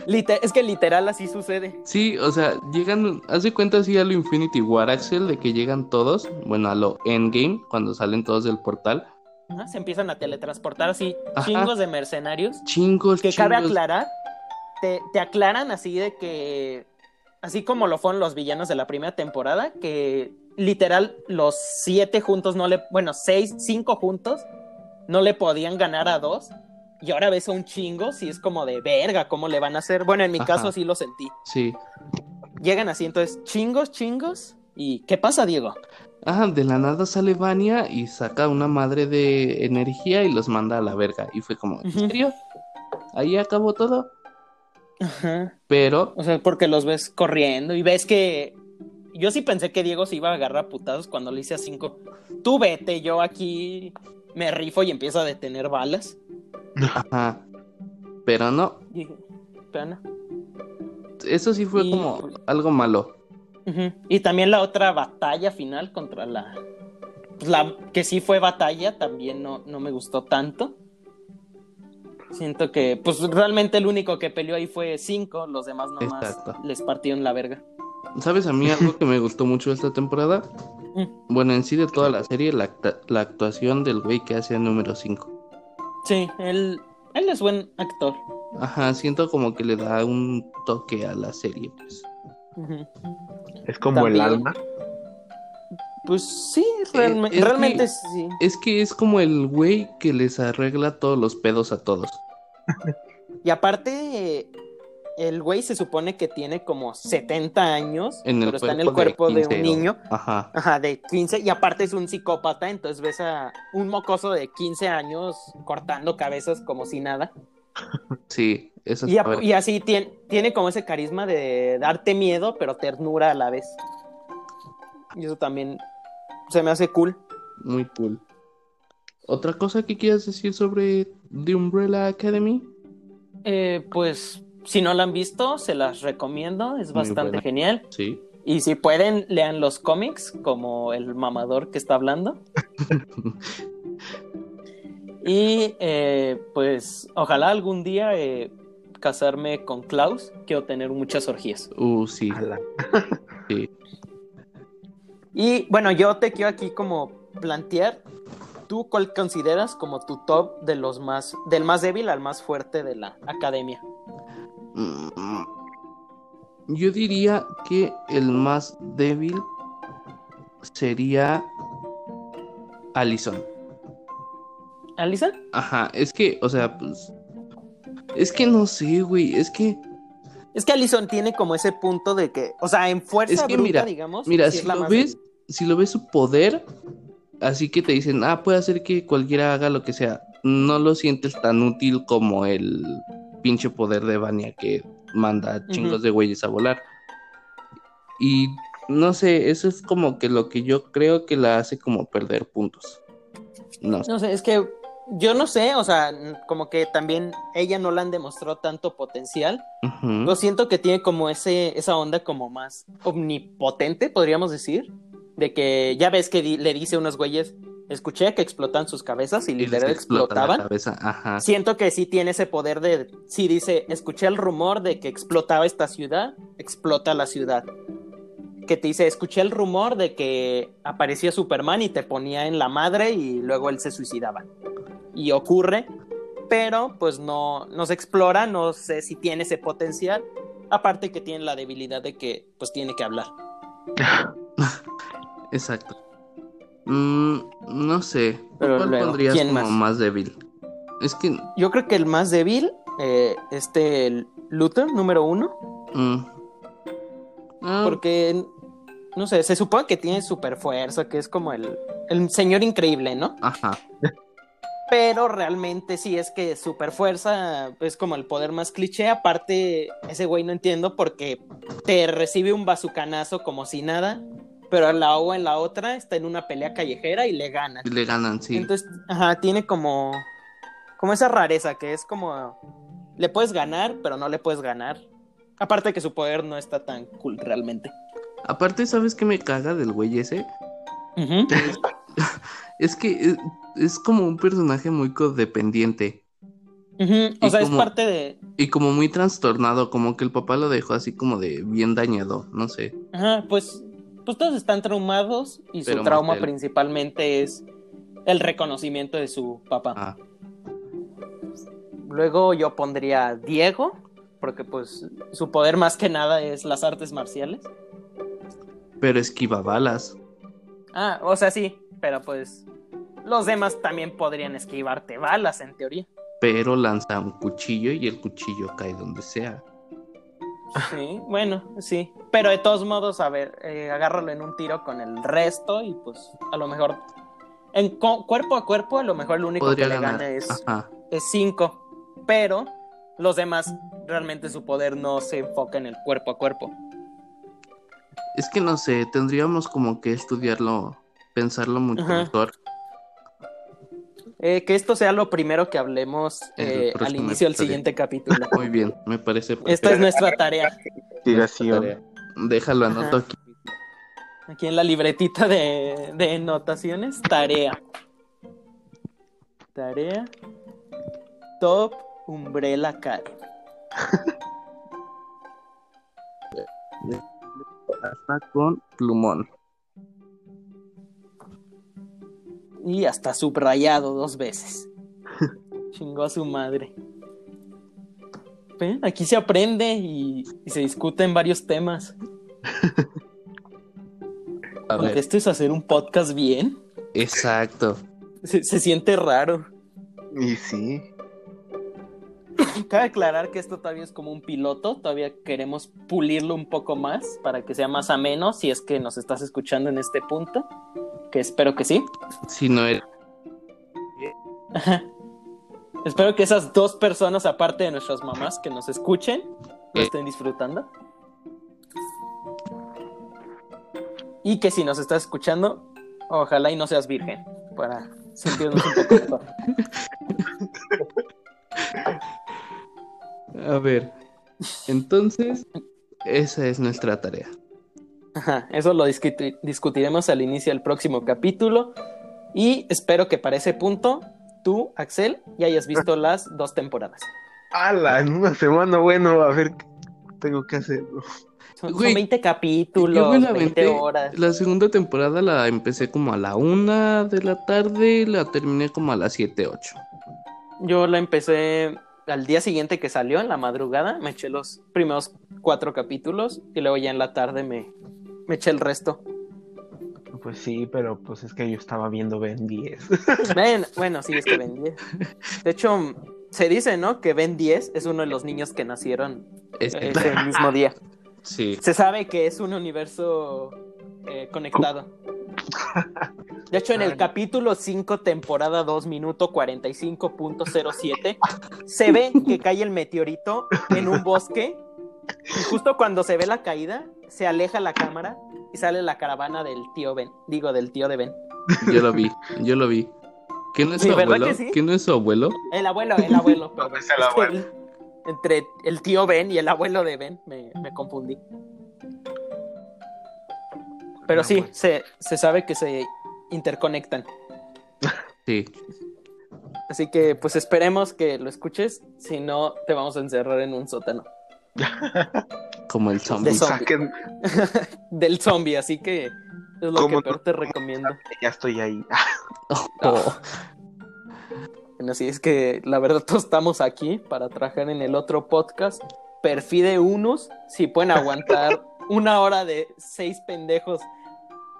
Es que literal así sucede. Sí, o sea, llegan, haz de cuenta así a lo Infinity War Axel, de que llegan todos, bueno, a lo Endgame, cuando salen todos del portal. Ajá, Se empiezan a teletransportar así, Ajá. chingos de mercenarios. Chingos, que cabe aclarar, te, te aclaran así de que, así como lo fueron los villanos de la primera temporada, que literal los siete juntos no le, bueno, seis, cinco juntos no le podían ganar a dos. Y ahora ves a un chingo, si es como de verga, ¿cómo le van a hacer? Bueno, en mi Ajá. caso sí lo sentí. Sí. Llegan así, entonces, chingos, chingos. ¿Y qué pasa, Diego? Ajá, de la nada sale Vania y saca una madre de energía y los manda a la verga. Y fue como, ¿en serio? Ahí acabó todo. Ajá. Pero, O sea, porque los ves corriendo y ves que. Yo sí pensé que Diego se iba a agarrar a putazos cuando le hice a cinco. Tú vete, yo aquí me rifo y empiezo a detener balas. ajá. Pero no, pero no. eso sí fue Y- como algo malo. Y también la otra batalla final contra la. pues, la que sí fue batalla, también no, no me gustó tanto. Siento que, pues realmente el único que peleó ahí fue cinco, los demás nomás Exacto. les partieron la verga. ¿Sabes a mí algo que me gustó mucho esta temporada? Mm. Bueno, en sí de toda la serie, la, la actuación del güey que hace el número 5. Sí, él, él es buen actor. Ajá, siento como que le da un toque a la serie, pues. Es como el alma. Pues sí, realme- es que- realmente sí. Es que es como el güey que les arregla todos los pedos a todos. Y aparte, el güey se supone que tiene como 70 años, En el pero está en el cuerpo de, 15 un niño, Ajá, ajá, de 15, y aparte es un psicópata, entonces ves a un mocoso de 15 años cortando cabezas como si nada. sí, eso Y, a- ver- y así tiene, tiene como ese carisma de darte miedo, pero ternura a la vez. Y eso también se me hace cool. muy cool. ¿Otra cosa que quieras decir sobre The Umbrella Academy? Eh, pues si no la han visto, se las recomiendo, es bastante genial. Sí. Y si pueden, lean los cómics, como el mamador que está hablando. y eh, pues ojalá algún día eh, casarme con Klaus. Quiero tener muchas orgías. Uh, sí, sí. Y bueno, yo te quiero aquí como plantear, ¿tú cuál consideras como tu top de los más, del más débil al más fuerte de la academia? Mm, Yo diría que el más débil sería Allison. ¿Alisa? Ajá, es que, o sea, pues. Es que no sé, güey. Es que, Es que Alison tiene como ese punto de que, o sea, en fuerza Es que bruta, mira, digamos. mira, si lo ves, débil. si lo ves su poder, así que te dicen, ah, puede hacer que cualquiera haga lo que sea. No lo sientes tan útil como el pinche poder de Vania que manda chingos de güeyes a volar. Y no sé, eso es como que lo que yo creo que la hace como perder puntos. No sé. No sé, es que yo no sé, o sea, como que también ella no le han demostrado tanto potencial. Yo siento que tiene como ese, esa onda como más omnipotente, podríamos decir. De que ya ves que di- le dice a unos güeyes, escuché que explotan sus cabezas y Y literal la explotaban. cabeza. Ajá. Siento que sí tiene ese poder de, sí dice, escuché el rumor de que explotaba esta ciudad, explota la ciudad. Que te dice, escuché el rumor de que aparecía Superman y te ponía en la madre y luego él se suicidaba. Y ocurre, pero pues no, no se explora, no sé si tiene ese potencial. Aparte que tiene la debilidad de que pues tiene que hablar. Exacto. Mm, no sé. Pero ¿Cuál luego, pondrías ¿quién como más? más? débil? Es que. Yo creo que el más débil, eh, este Luther, número uno, mm, ah, porque, no sé, se supone que tiene super fuerza, que es como el, el señor increíble, ¿no? Ajá. Pero realmente sí es que super fuerza es como el poder más cliché. Aparte, ese güey no entiendo porque te recibe un bazucanazo como si nada, pero la o en la otra está en una pelea callejera y le gana. Le ganan, sí. Entonces, ajá, tiene como, como esa rareza que es como, le puedes ganar, pero no le puedes ganar. Aparte que su poder no está tan cool realmente. Aparte, ¿sabes qué me caga del güey ese? Ujú. Es que es, es como un personaje muy codependiente. Ujú, O sea, es parte de, Y como muy trastornado, como que el papá lo dejó así como de bien dañado, no sé. Ajá, pues, pues todos están traumados y Pero su trauma principalmente es el reconocimiento de su papá. Ah, Luego yo pondría Diego, porque pues su poder más que nada es las artes marciales. pero esquiva balas. Ah, o sea, sí, pero pues los demás también podrían esquivarte balas en teoría. Pero lanza un cuchillo y el cuchillo cae donde sea. Sí, bueno, sí. Pero de todos modos, a ver, eh, agárralo en un tiro con el resto y pues a lo mejor en cuerpo a cuerpo, a lo mejor lo único Podría que le ganar. gana es Ajá. es 5, pero los demás realmente su poder no se enfoca en el cuerpo a cuerpo. Es que no sé, tendríamos como que estudiarlo, pensarlo mucho Ajá. mejor. Eh, que esto sea lo primero que hablemos eh, al inicio del siguiente capítulo. Muy bien, me parece Esta es perfecto. nuestra tarea. Tarea. Déjalo, anoto Ajá. aquí. Aquí en la libretita de, de anotaciones, tarea. Tarea. Top Umbrella Academy. Hasta con plumón. Y hasta subrayado dos veces. Chingó a su madre. Ven, Aquí se aprende y, y se discuten varios temas. A Porque ver, esto es hacer un podcast bien. exacto. Se, se siente raro. Y sí. Cabe aclarar que esto todavía es como un piloto. Todavía queremos pulirlo un poco más para que sea más ameno. Si es que nos estás escuchando en este punto. Que espero que sí. Si no eres. Espero que esas dos personas, aparte de nuestras mamás, que nos escuchen, lo Eh. estén disfrutando. Y que si nos estás escuchando, ojalá y no seas virgen, para sentirnos un poco mejor. A ver. Entonces, esa es nuestra tarea. Ajá, eso lo discuti- discutiremos al inicio del próximo capítulo. Y espero que para ese punto, tú, Axel, ya hayas visto las dos temporadas. ¡Hala! En una semana, bueno, a ver, tengo que hacerlo. Son, son Güey, 20 Yo capítulos, me la 20 aventé- horas. La segunda temporada la empecé como a la una de la tarde, la terminé como a las 7, 8. Yo la empecé al día siguiente que salió, en la madrugada, me eché los primeros cuatro capítulos y luego ya en la tarde me, me eché el resto. Pues sí, pero pues es que yo estaba viendo Ben 10. Ven, bueno, sí, es que Ben 10. De hecho, se dice, ¿no? Que Ben 10 es uno de los niños que nacieron Este, ese mismo día. sí. Se sabe que es un universo eh, conectado. De hecho, en el capítulo 5, temporada 2, minuto 45.07, se ve que cae el meteorito en un bosque. Y justo cuando se ve la caída, se aleja la cámara y sale la caravana del tío Ben. Digo, del tío de Ben. Yo lo vi, yo lo vi. ¿Qué no es Sí, su ¿verdad abuelo? que sí? ¿Qué no es su abuelo? El abuelo, el abuelo. es el abuelo. el- entre el tío Ben y el abuelo de Ben me, me confundí. Pero sí, se, se sabe que se interconectan. Sí. Así que pues esperemos que lo escuches. Si no, te vamos a encerrar en un sótano Como el zombie. De zombie. Saquen, del zombie. Así que es lo ¿Cómo que peor no? te recomiendo. ya estoy ahí. Oh, Bueno, así es que la verdad todos estamos aquí para trabajar en el otro podcast. perfide unos, si pueden aguantar una hora de seis pendejos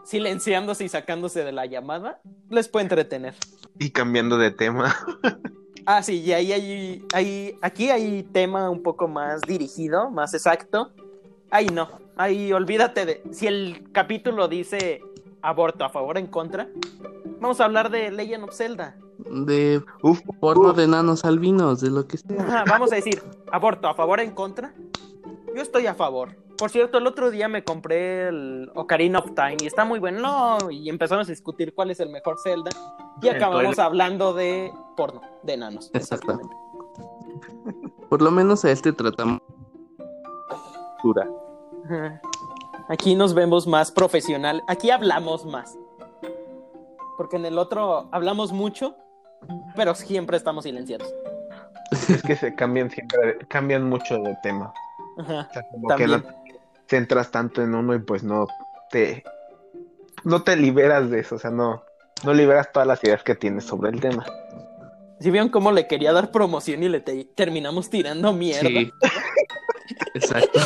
silenciándose y sacándose de la llamada, les puede entretener. Y cambiando de tema. Ah, sí, y ahí hay, hay, aquí hay tema un poco más dirigido, más exacto. Ahí no, ahí olvídate de, si el capítulo dice aborto a favor o en contra, vamos a hablar de Legend of Zelda. De Uf, porno uf. de nanos albinos, de lo que sea. Ajá, vamos a decir, aborto a favor o en contra. Yo estoy a favor. Por cierto, el otro día me compré el Ocarina of Time y está muy bueno. No, y empezamos a discutir cuál es el mejor Zelda. Y acabamos hablando de porno, de enanos. Exactamente. Por lo menos a este tratamos. Dura. Aquí nos vemos más profesional. Aquí hablamos más. Porque en el otro hablamos mucho, pero siempre estamos silenciados. Es que se cambian siempre, cambian mucho de tema. Ajá. O sea, como También. que no te centras tanto en uno y pues no te no te liberas de eso, o sea, no, no liberas todas las ideas que tienes sobre el tema. Si vieron cómo le quería dar promoción y le te- terminamos tirando mierda. Sí. Exacto.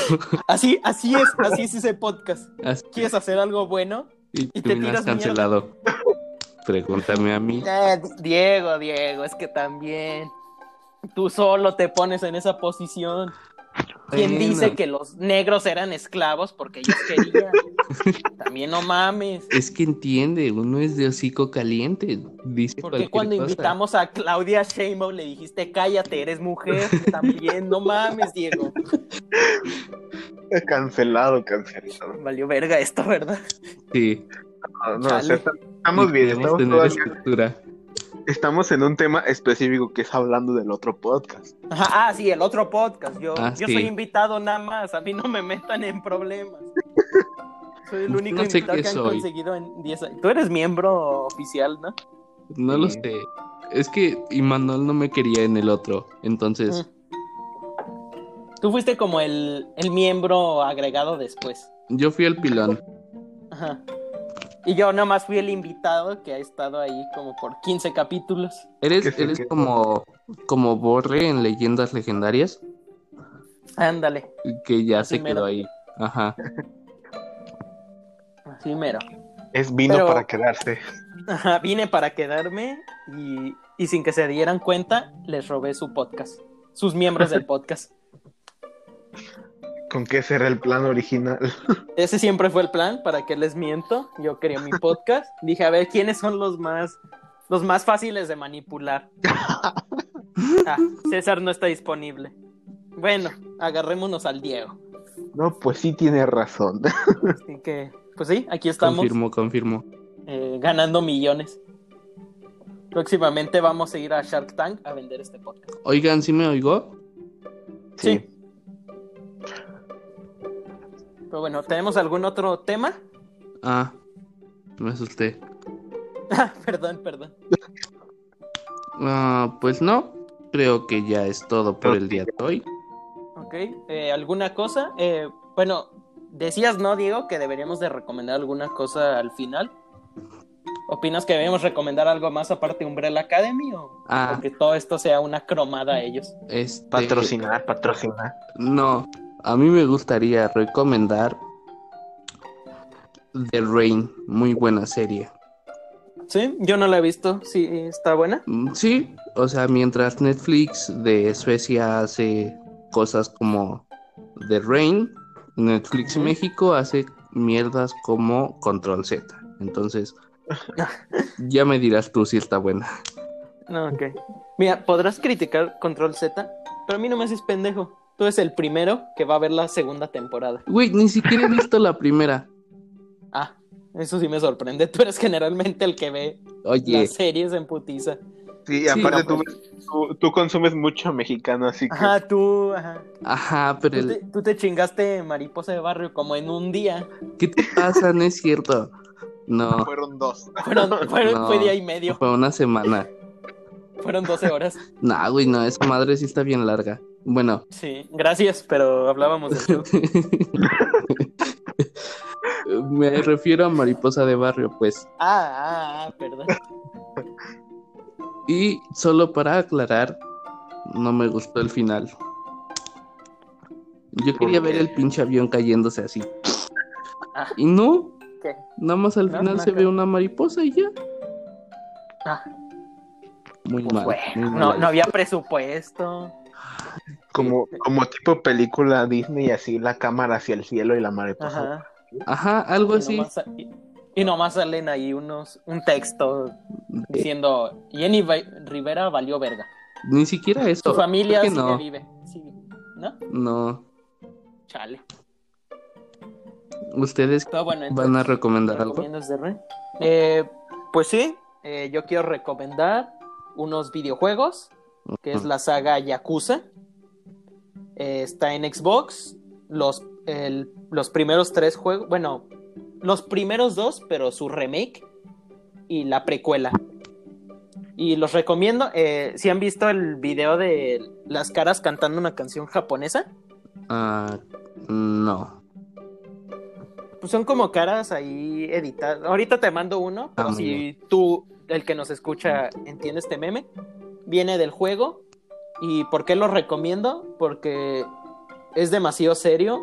Así, así es, así es ese podcast. Así- ¿Quieres hacer algo bueno? Y te terminas tiras cancelado. Pregúntame a mí. Eh, Diego, Diego, es que también tú solo te pones en esa posición. ¿Quién dice que los negros eran esclavos porque ellos querían? También no mames. Es que entiende, uno es de hocico caliente. Dice Porque cuando cosa. invitamos a Claudia Sheinbaum le dijiste cállate, eres mujer? También, no mames, Diego. Cancelado, cancelado. Valió verga esto, ¿verdad? Sí. No, no, o sea, estamos bien, estamos, tener estructura. Estamos en un tema específico que es hablando del otro podcast. Ajá, ah, sí, el otro podcast. Yo, Ah, yo sí. soy invitado nada más. A mí no me metan en problemas. Soy el único No sé invitado que han soy. conseguido en 10 años. Tú eres miembro oficial, ¿no? No lo sé. Es que Imanol no me quería en el otro. Entonces, Mm. Tú fuiste como el, el miembro agregado después. yo fui el pilón. Ajá. Y yo nomás fui el invitado que ha estado ahí como por 15 capítulos. ¿Eres, eres como, como Borre en Leyendas Legendarias? Ándale, Que ya Así se mero. quedó ahí. Ajá. así mero. Es vino Pero- para quedarse. Ajá, vine para quedarme y, y sin que se dieran cuenta, les robé su podcast. Sus miembros del podcast. ¿Con qué será el plan original? Ese siempre fue el plan, para que les miento. Yo quería mi podcast. Dije, a ver, ¿quiénes son los más, los más fáciles de manipular? Ah, César no está disponible. Bueno, agarrémonos al Diego. No, pues sí tiene razón. Así que, pues sí, aquí estamos Confirmo, confirmo. eh, ganando millones. Próximamente vamos a ir a Shark Tank a vender este podcast. Oigan, ¿sí me oigo? Sí. Pero bueno, ¿tenemos algún otro tema? Ah, me asusté. Ah, perdón, perdón. Ah, pues no. Creo que ya es todo por el día de hoy. Ok, eh, ¿alguna cosa? Eh, bueno, decías, ¿no, Diego, que deberíamos de recomendar alguna cosa al final? ¿Opinas que debemos recomendar algo más aparte de Umbrella Academy o, Ah. o que todo esto sea una cromada a ellos? Este, Patrocinar, patrocinar. No, a mí me gustaría recomendar The Rain, muy buena serie. Sí, yo no la he visto, sí, está buena. Mm, Sí, o sea, mientras Netflix de Suecia hace cosas como The Rain, Netflix. México hace mierdas como Control Z. Entonces, ya me dirás tú si está buena. No, ok. Mira, podrás criticar Control Z, pero a mí no me haces pendejo. Tú eres el primero que va a ver la segunda temporada. Güey, ni siquiera he visto la primera. Ah, eso sí me sorprende. Tú eres generalmente el que ve Oye, las series en putiza. Sí, aparte no, tú, pues. tú, tú consumes mucho mexicano, así que Ajá, tú, ajá. ajá, pero Tú el- te, tú te chingaste Mariposa de Barrio como en un día. ¿qué te pasa? No es cierto. No, fueron dos. Fueron, fueron- No. Fue día y medio. fue una semana. Fueron 12 horas. Nah, güey, no, esa madre sí está bien larga. Bueno, Sí, gracias, pero hablábamos de eso. me refiero a Mariposa de Barrio, pues. Ah, ah, ah, perdón. Y solo para aclarar, no me gustó el final. Yo quería ¿Por ver el pinche avión cayéndose así. Ah. Y no, ¿Qué? nada más al No, final no se ve una mariposa y ya. Ah, Muy pues mal. bueno, muy no, mal. no había presupuesto. Como, como tipo película Disney, así la cámara hacia el cielo y la mariposa. Ajá. Ajá, algo Y así. nomás, y, y nomás salen ahí unos, un texto diciendo Jenny Va- Rivera valió verga. Ni siquiera eso. Su familia sigue no. vive. Sí, ¿No? No. Chale. ¿Ustedes bueno, van a recomendar algo? Eh, pues sí, eh, yo quiero recomendar unos videojuegos, que es la saga Yakuza. Eh, está en Xbox. Los, el- los primeros tres juegos, bueno, los primeros dos, pero su remake y la precuela. Y los recomiendo. eh, si han visto el video de las caras cantando una canción japonesa, Ah, no. pues son como caras ahí editadas. Ahorita te mando uno, pero Ah, muy si tú, el que nos escucha, entiende este meme, viene del juego. ¿Y por qué lo recomiendo? Porque es demasiado serio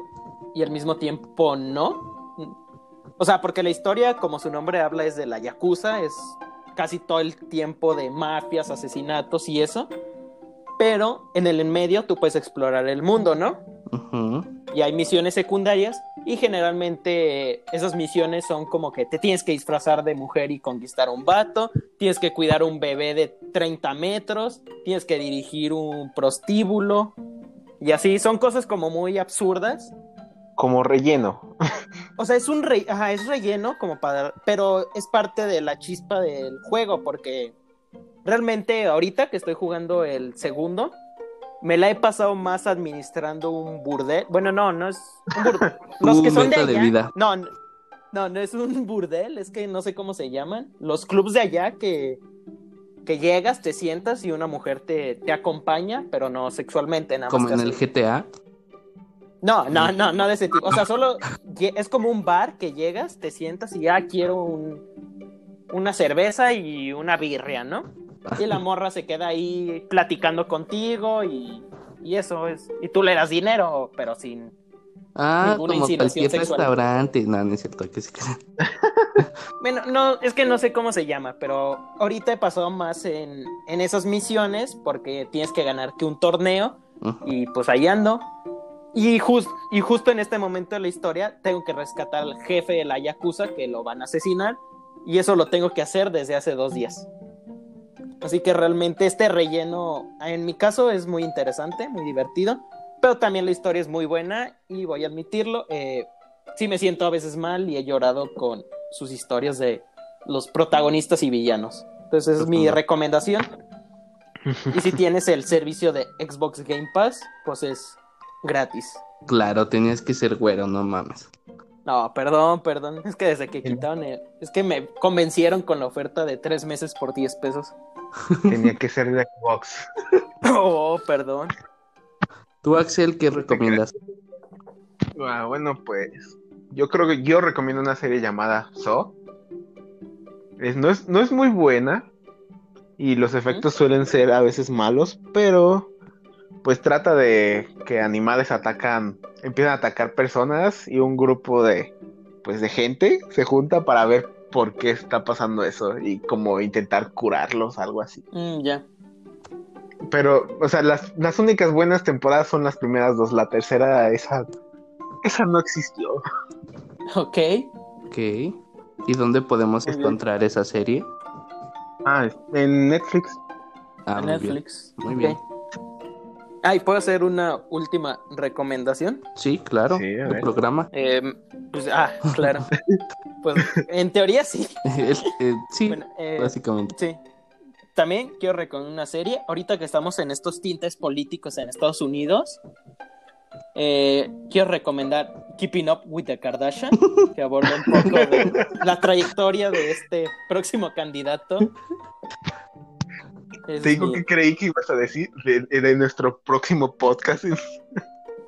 y al mismo tiempo no. O sea, porque la historia, como su nombre habla, es de la Yakuza, es casi todo el tiempo de mafias, asesinatos y eso. Pero en el en medio tú puedes explorar el mundo, ¿no? Ujú. Y hay misiones secundarias y generalmente eh, esas misiones son como que te tienes que disfrazar de mujer y conquistar a un vato, tienes que cuidar a un bebé de 30 metros, tienes que dirigir un prostíbulo y así son cosas como muy absurdas. Como relleno. O sea, es un re- ajá, es relleno como para, pero es parte de la chispa del juego porque realmente ahorita que estoy jugando el segundo me la he pasado más administrando un burdel. Bueno, no, no es un burdel. Los que son de allá. vida. No, no, no, es un burdel, es que no sé cómo se llaman. Los clubs de allá que, que llegas, te sientas y una mujer te, te acompaña, pero no sexualmente, nada Como más. en te el GTA. no, no, no, no de ese tipo. O sea, solo es como un bar que llegas, te sientas y ya quiero un, una cerveza y una birria, ¿no? Y la morra se queda ahí platicando contigo y, y eso es. Y tú le das dinero, pero sin. Ah, Ninguna como cualquier sexual. restaurante. No, no es cierto. Que sí. Bueno, no, es que no sé cómo se llama, pero ahorita he pasado más en, en esas misiones porque tienes que ganarte un torneo y pues ahí ando. Y, jus- y justo en este momento de la historia tengo que rescatar al jefe de la Yakuza que lo van a asesinar y eso lo tengo que hacer desde hace dos días. Así que realmente este relleno en mi caso es muy interesante, muy divertido, pero también la historia es muy buena y voy a admitirlo, eh, sí me siento a veces mal y he llorado con sus historias de los protagonistas y villanos. Entonces esa es mi recomendación. Y si tienes el servicio de Xbox Game Pass, pues es gratis. Claro, tenías que ser güero, no mames. No, perdón, perdón. Es que desde que quitaron el... Es que me convencieron con la oferta de tres meses por 10 pesos. Tenía que ser de Xbox. Oh, perdón. ¿Tú, Axel, qué recomiendas? Ah, bueno, pues yo creo que yo recomiendo una serie llamada So. Es, no, es, no es muy buena y los efectos suelen ser a veces malos, pero pues trata de que animales atacan, empiezan a atacar personas y un grupo de pues de gente se junta para ver por qué está pasando eso y como intentar curarlos, algo así. Mm, ya. Pero, o sea, las, las únicas buenas temporadas son las primeras dos. La tercera, esa, esa no existió. Ok. Ok. ¿Y dónde podemos Muy bien. encontrar esa serie? Ah, en Netflix. Ah, en muy bien. Netflix. Muy bien. Ah, ¿y puedo hacer una última recomendación? Sí, claro. Sí, el programa. Eh, pues, ah, claro. pues en teoría sí. El- eh, sí, Bueno, eh, básicamente. Sí. También quiero recomendar una serie. Ahorita que estamos en estos tintes políticos en Estados Unidos, eh, quiero recomendar Keeping Up with the Kardashian, que aborda un poco de la trayectoria de este próximo candidato. Es Te digo mi- que creí que ibas a decir de, de nuestro próximo podcast.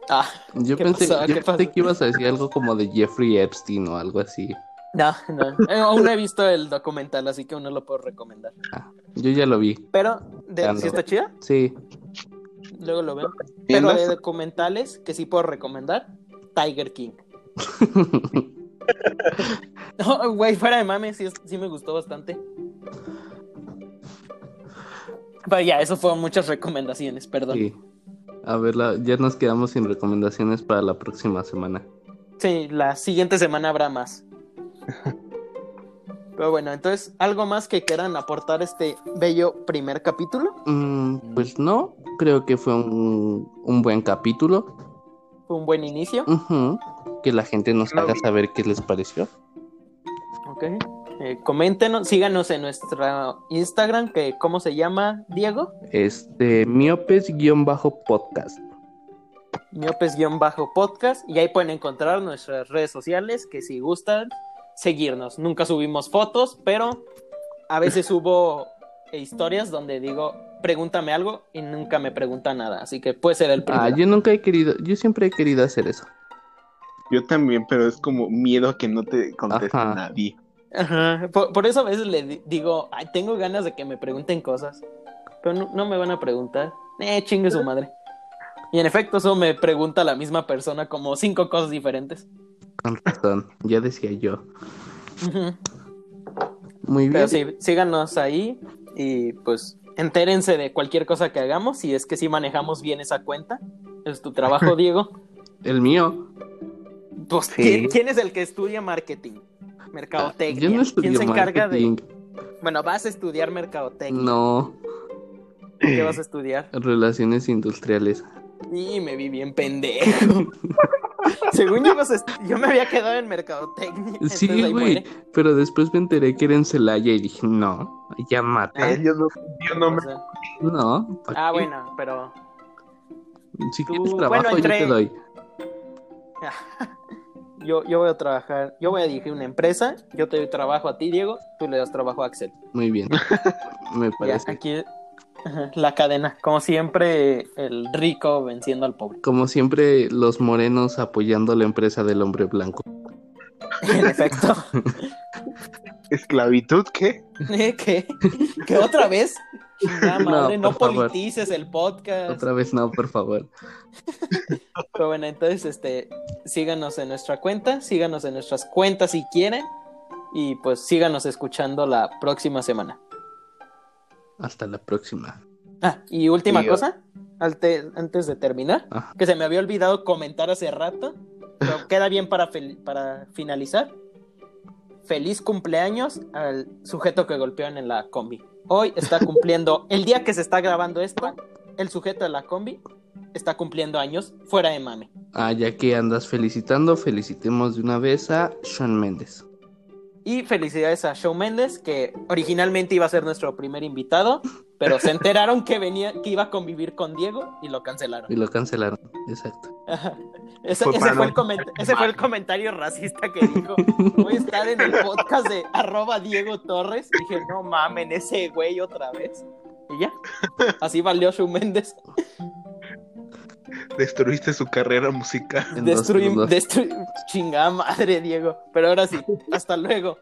Ah, Yo ¿qué pensé, pasó? yo ¿Qué pensé pasó? que ibas a decir algo como de Jeffrey Epstein o algo así. no, no. Eh, aún no he visto el documental, así que aún no lo puedo recomendar. Yo ya lo vi. Pero, de. ¿sí está chida? Sí. luego lo ven. Pero de documentales que sí puedo recomendar, Tiger King. No, güey, fuera de mame, sí, sí me gustó bastante. Pero ya, eso fueron muchas recomendaciones, perdón. Sí. A ver, la- ya nos quedamos sin recomendaciones para la próxima semana. Sí, la siguiente semana habrá más. Pero bueno, entonces, ¿algo más que quieran aportar a este bello primer capítulo? Mm, pues no, creo que fue un, un buen capítulo. Fue un buen inicio. Ujú. Que la gente nos No haga vi- saber qué les pareció. Ok. Eh, coméntenos, síganos en nuestra Instagram, que ¿cómo se llama, Diego? Este, miopes-podcast. Miopes-podcast. Y ahí pueden encontrar nuestras redes sociales, que si gustan, seguirnos. Nunca subimos fotos, pero a veces subo historias donde digo, pregúntame algo y nunca me pregunta nada. Así que puede ser el primero. Ah, yo nunca he querido, yo siempre he querido hacer eso. Yo también, pero es como miedo a que no te conteste Ajá. nadie. Ajá, Por, por eso a veces le di- digo, ay, tengo ganas de que me pregunten cosas, pero no, no me van a preguntar. Eh, chingue su madre. Y en efecto, eso me pregunta la misma persona como cinco cosas diferentes. Con razón, ya decía yo. Muy bien. Pero sí, síganos ahí y pues entérense de cualquier cosa que hagamos si es que sí manejamos bien esa cuenta. Es tu trabajo, Diego. El mío. Pues, Sí. ¿quién, quién es el que estudia marketing? Mercadotecnia. Yo no ¿Quién se encarga marketing. de...? Bueno, vas a estudiar mercadotecnia. No, ¿Qué vas a estudiar? relaciones industriales. Y me vi bien pendejo. Según yo, yo me había quedado en mercadotecnia. Sí, güey. Pero después me enteré que era en Celaya y dije, no, ya mata. Eh, yo no, yo no me... sea, No. ¿pa' ah, qué? bueno, pero Si Tú- quieres bueno, trabajo, entre- yo te doy. yo, yo voy a trabajar, yo voy a dirigir una empresa, yo te doy trabajo a ti, Diego, tú le das trabajo a Axel. Muy bien. Me Ya, parece. aquí la cadena, como siempre, el rico venciendo al pobre. Como siempre, los morenos apoyando la empresa del hombre blanco. En efecto. ¿Esclavitud qué? ¿Eh? ¿Qué? ¿Qué otra vez? Chingada No, madre, no, por favor. politices el podcast. Otra vez no, por favor. Pero bueno, entonces, este, síganos en nuestra cuenta, síganos en nuestras cuentas si quieren, y pues síganos escuchando la próxima semana. Hasta la próxima. Ah, y última cosa, antes de terminar, Ajá. que se me había olvidado comentar hace rato, pero queda bien para, para finalizar. Feliz cumpleaños al sujeto que golpearon en la combi. Hoy está cumpliendo, el día que se está grabando esto, el sujeto de la combi está cumpliendo años fuera de mame. Ah, ya que andas felicitando, felicitemos de una vez a Sean Méndez. Y felicidades a Shawn Mendes, que originalmente iba a ser nuestro primer invitado, pero se enteraron que venía, que iba a convivir con Diego y lo cancelaron. Y lo cancelaron. Exacto. Ese, Fue ese fue el ese fue el comentario racista que dijo. Voy a estar en el podcast de arroba Diego Torres. Dije, no mamen, ese güey otra vez. Y ya. Así valió Shawn Mendes. Destruiste su carrera musical. Destruí, destruí, chingada madre, Diego. Pero ahora sí, hasta luego.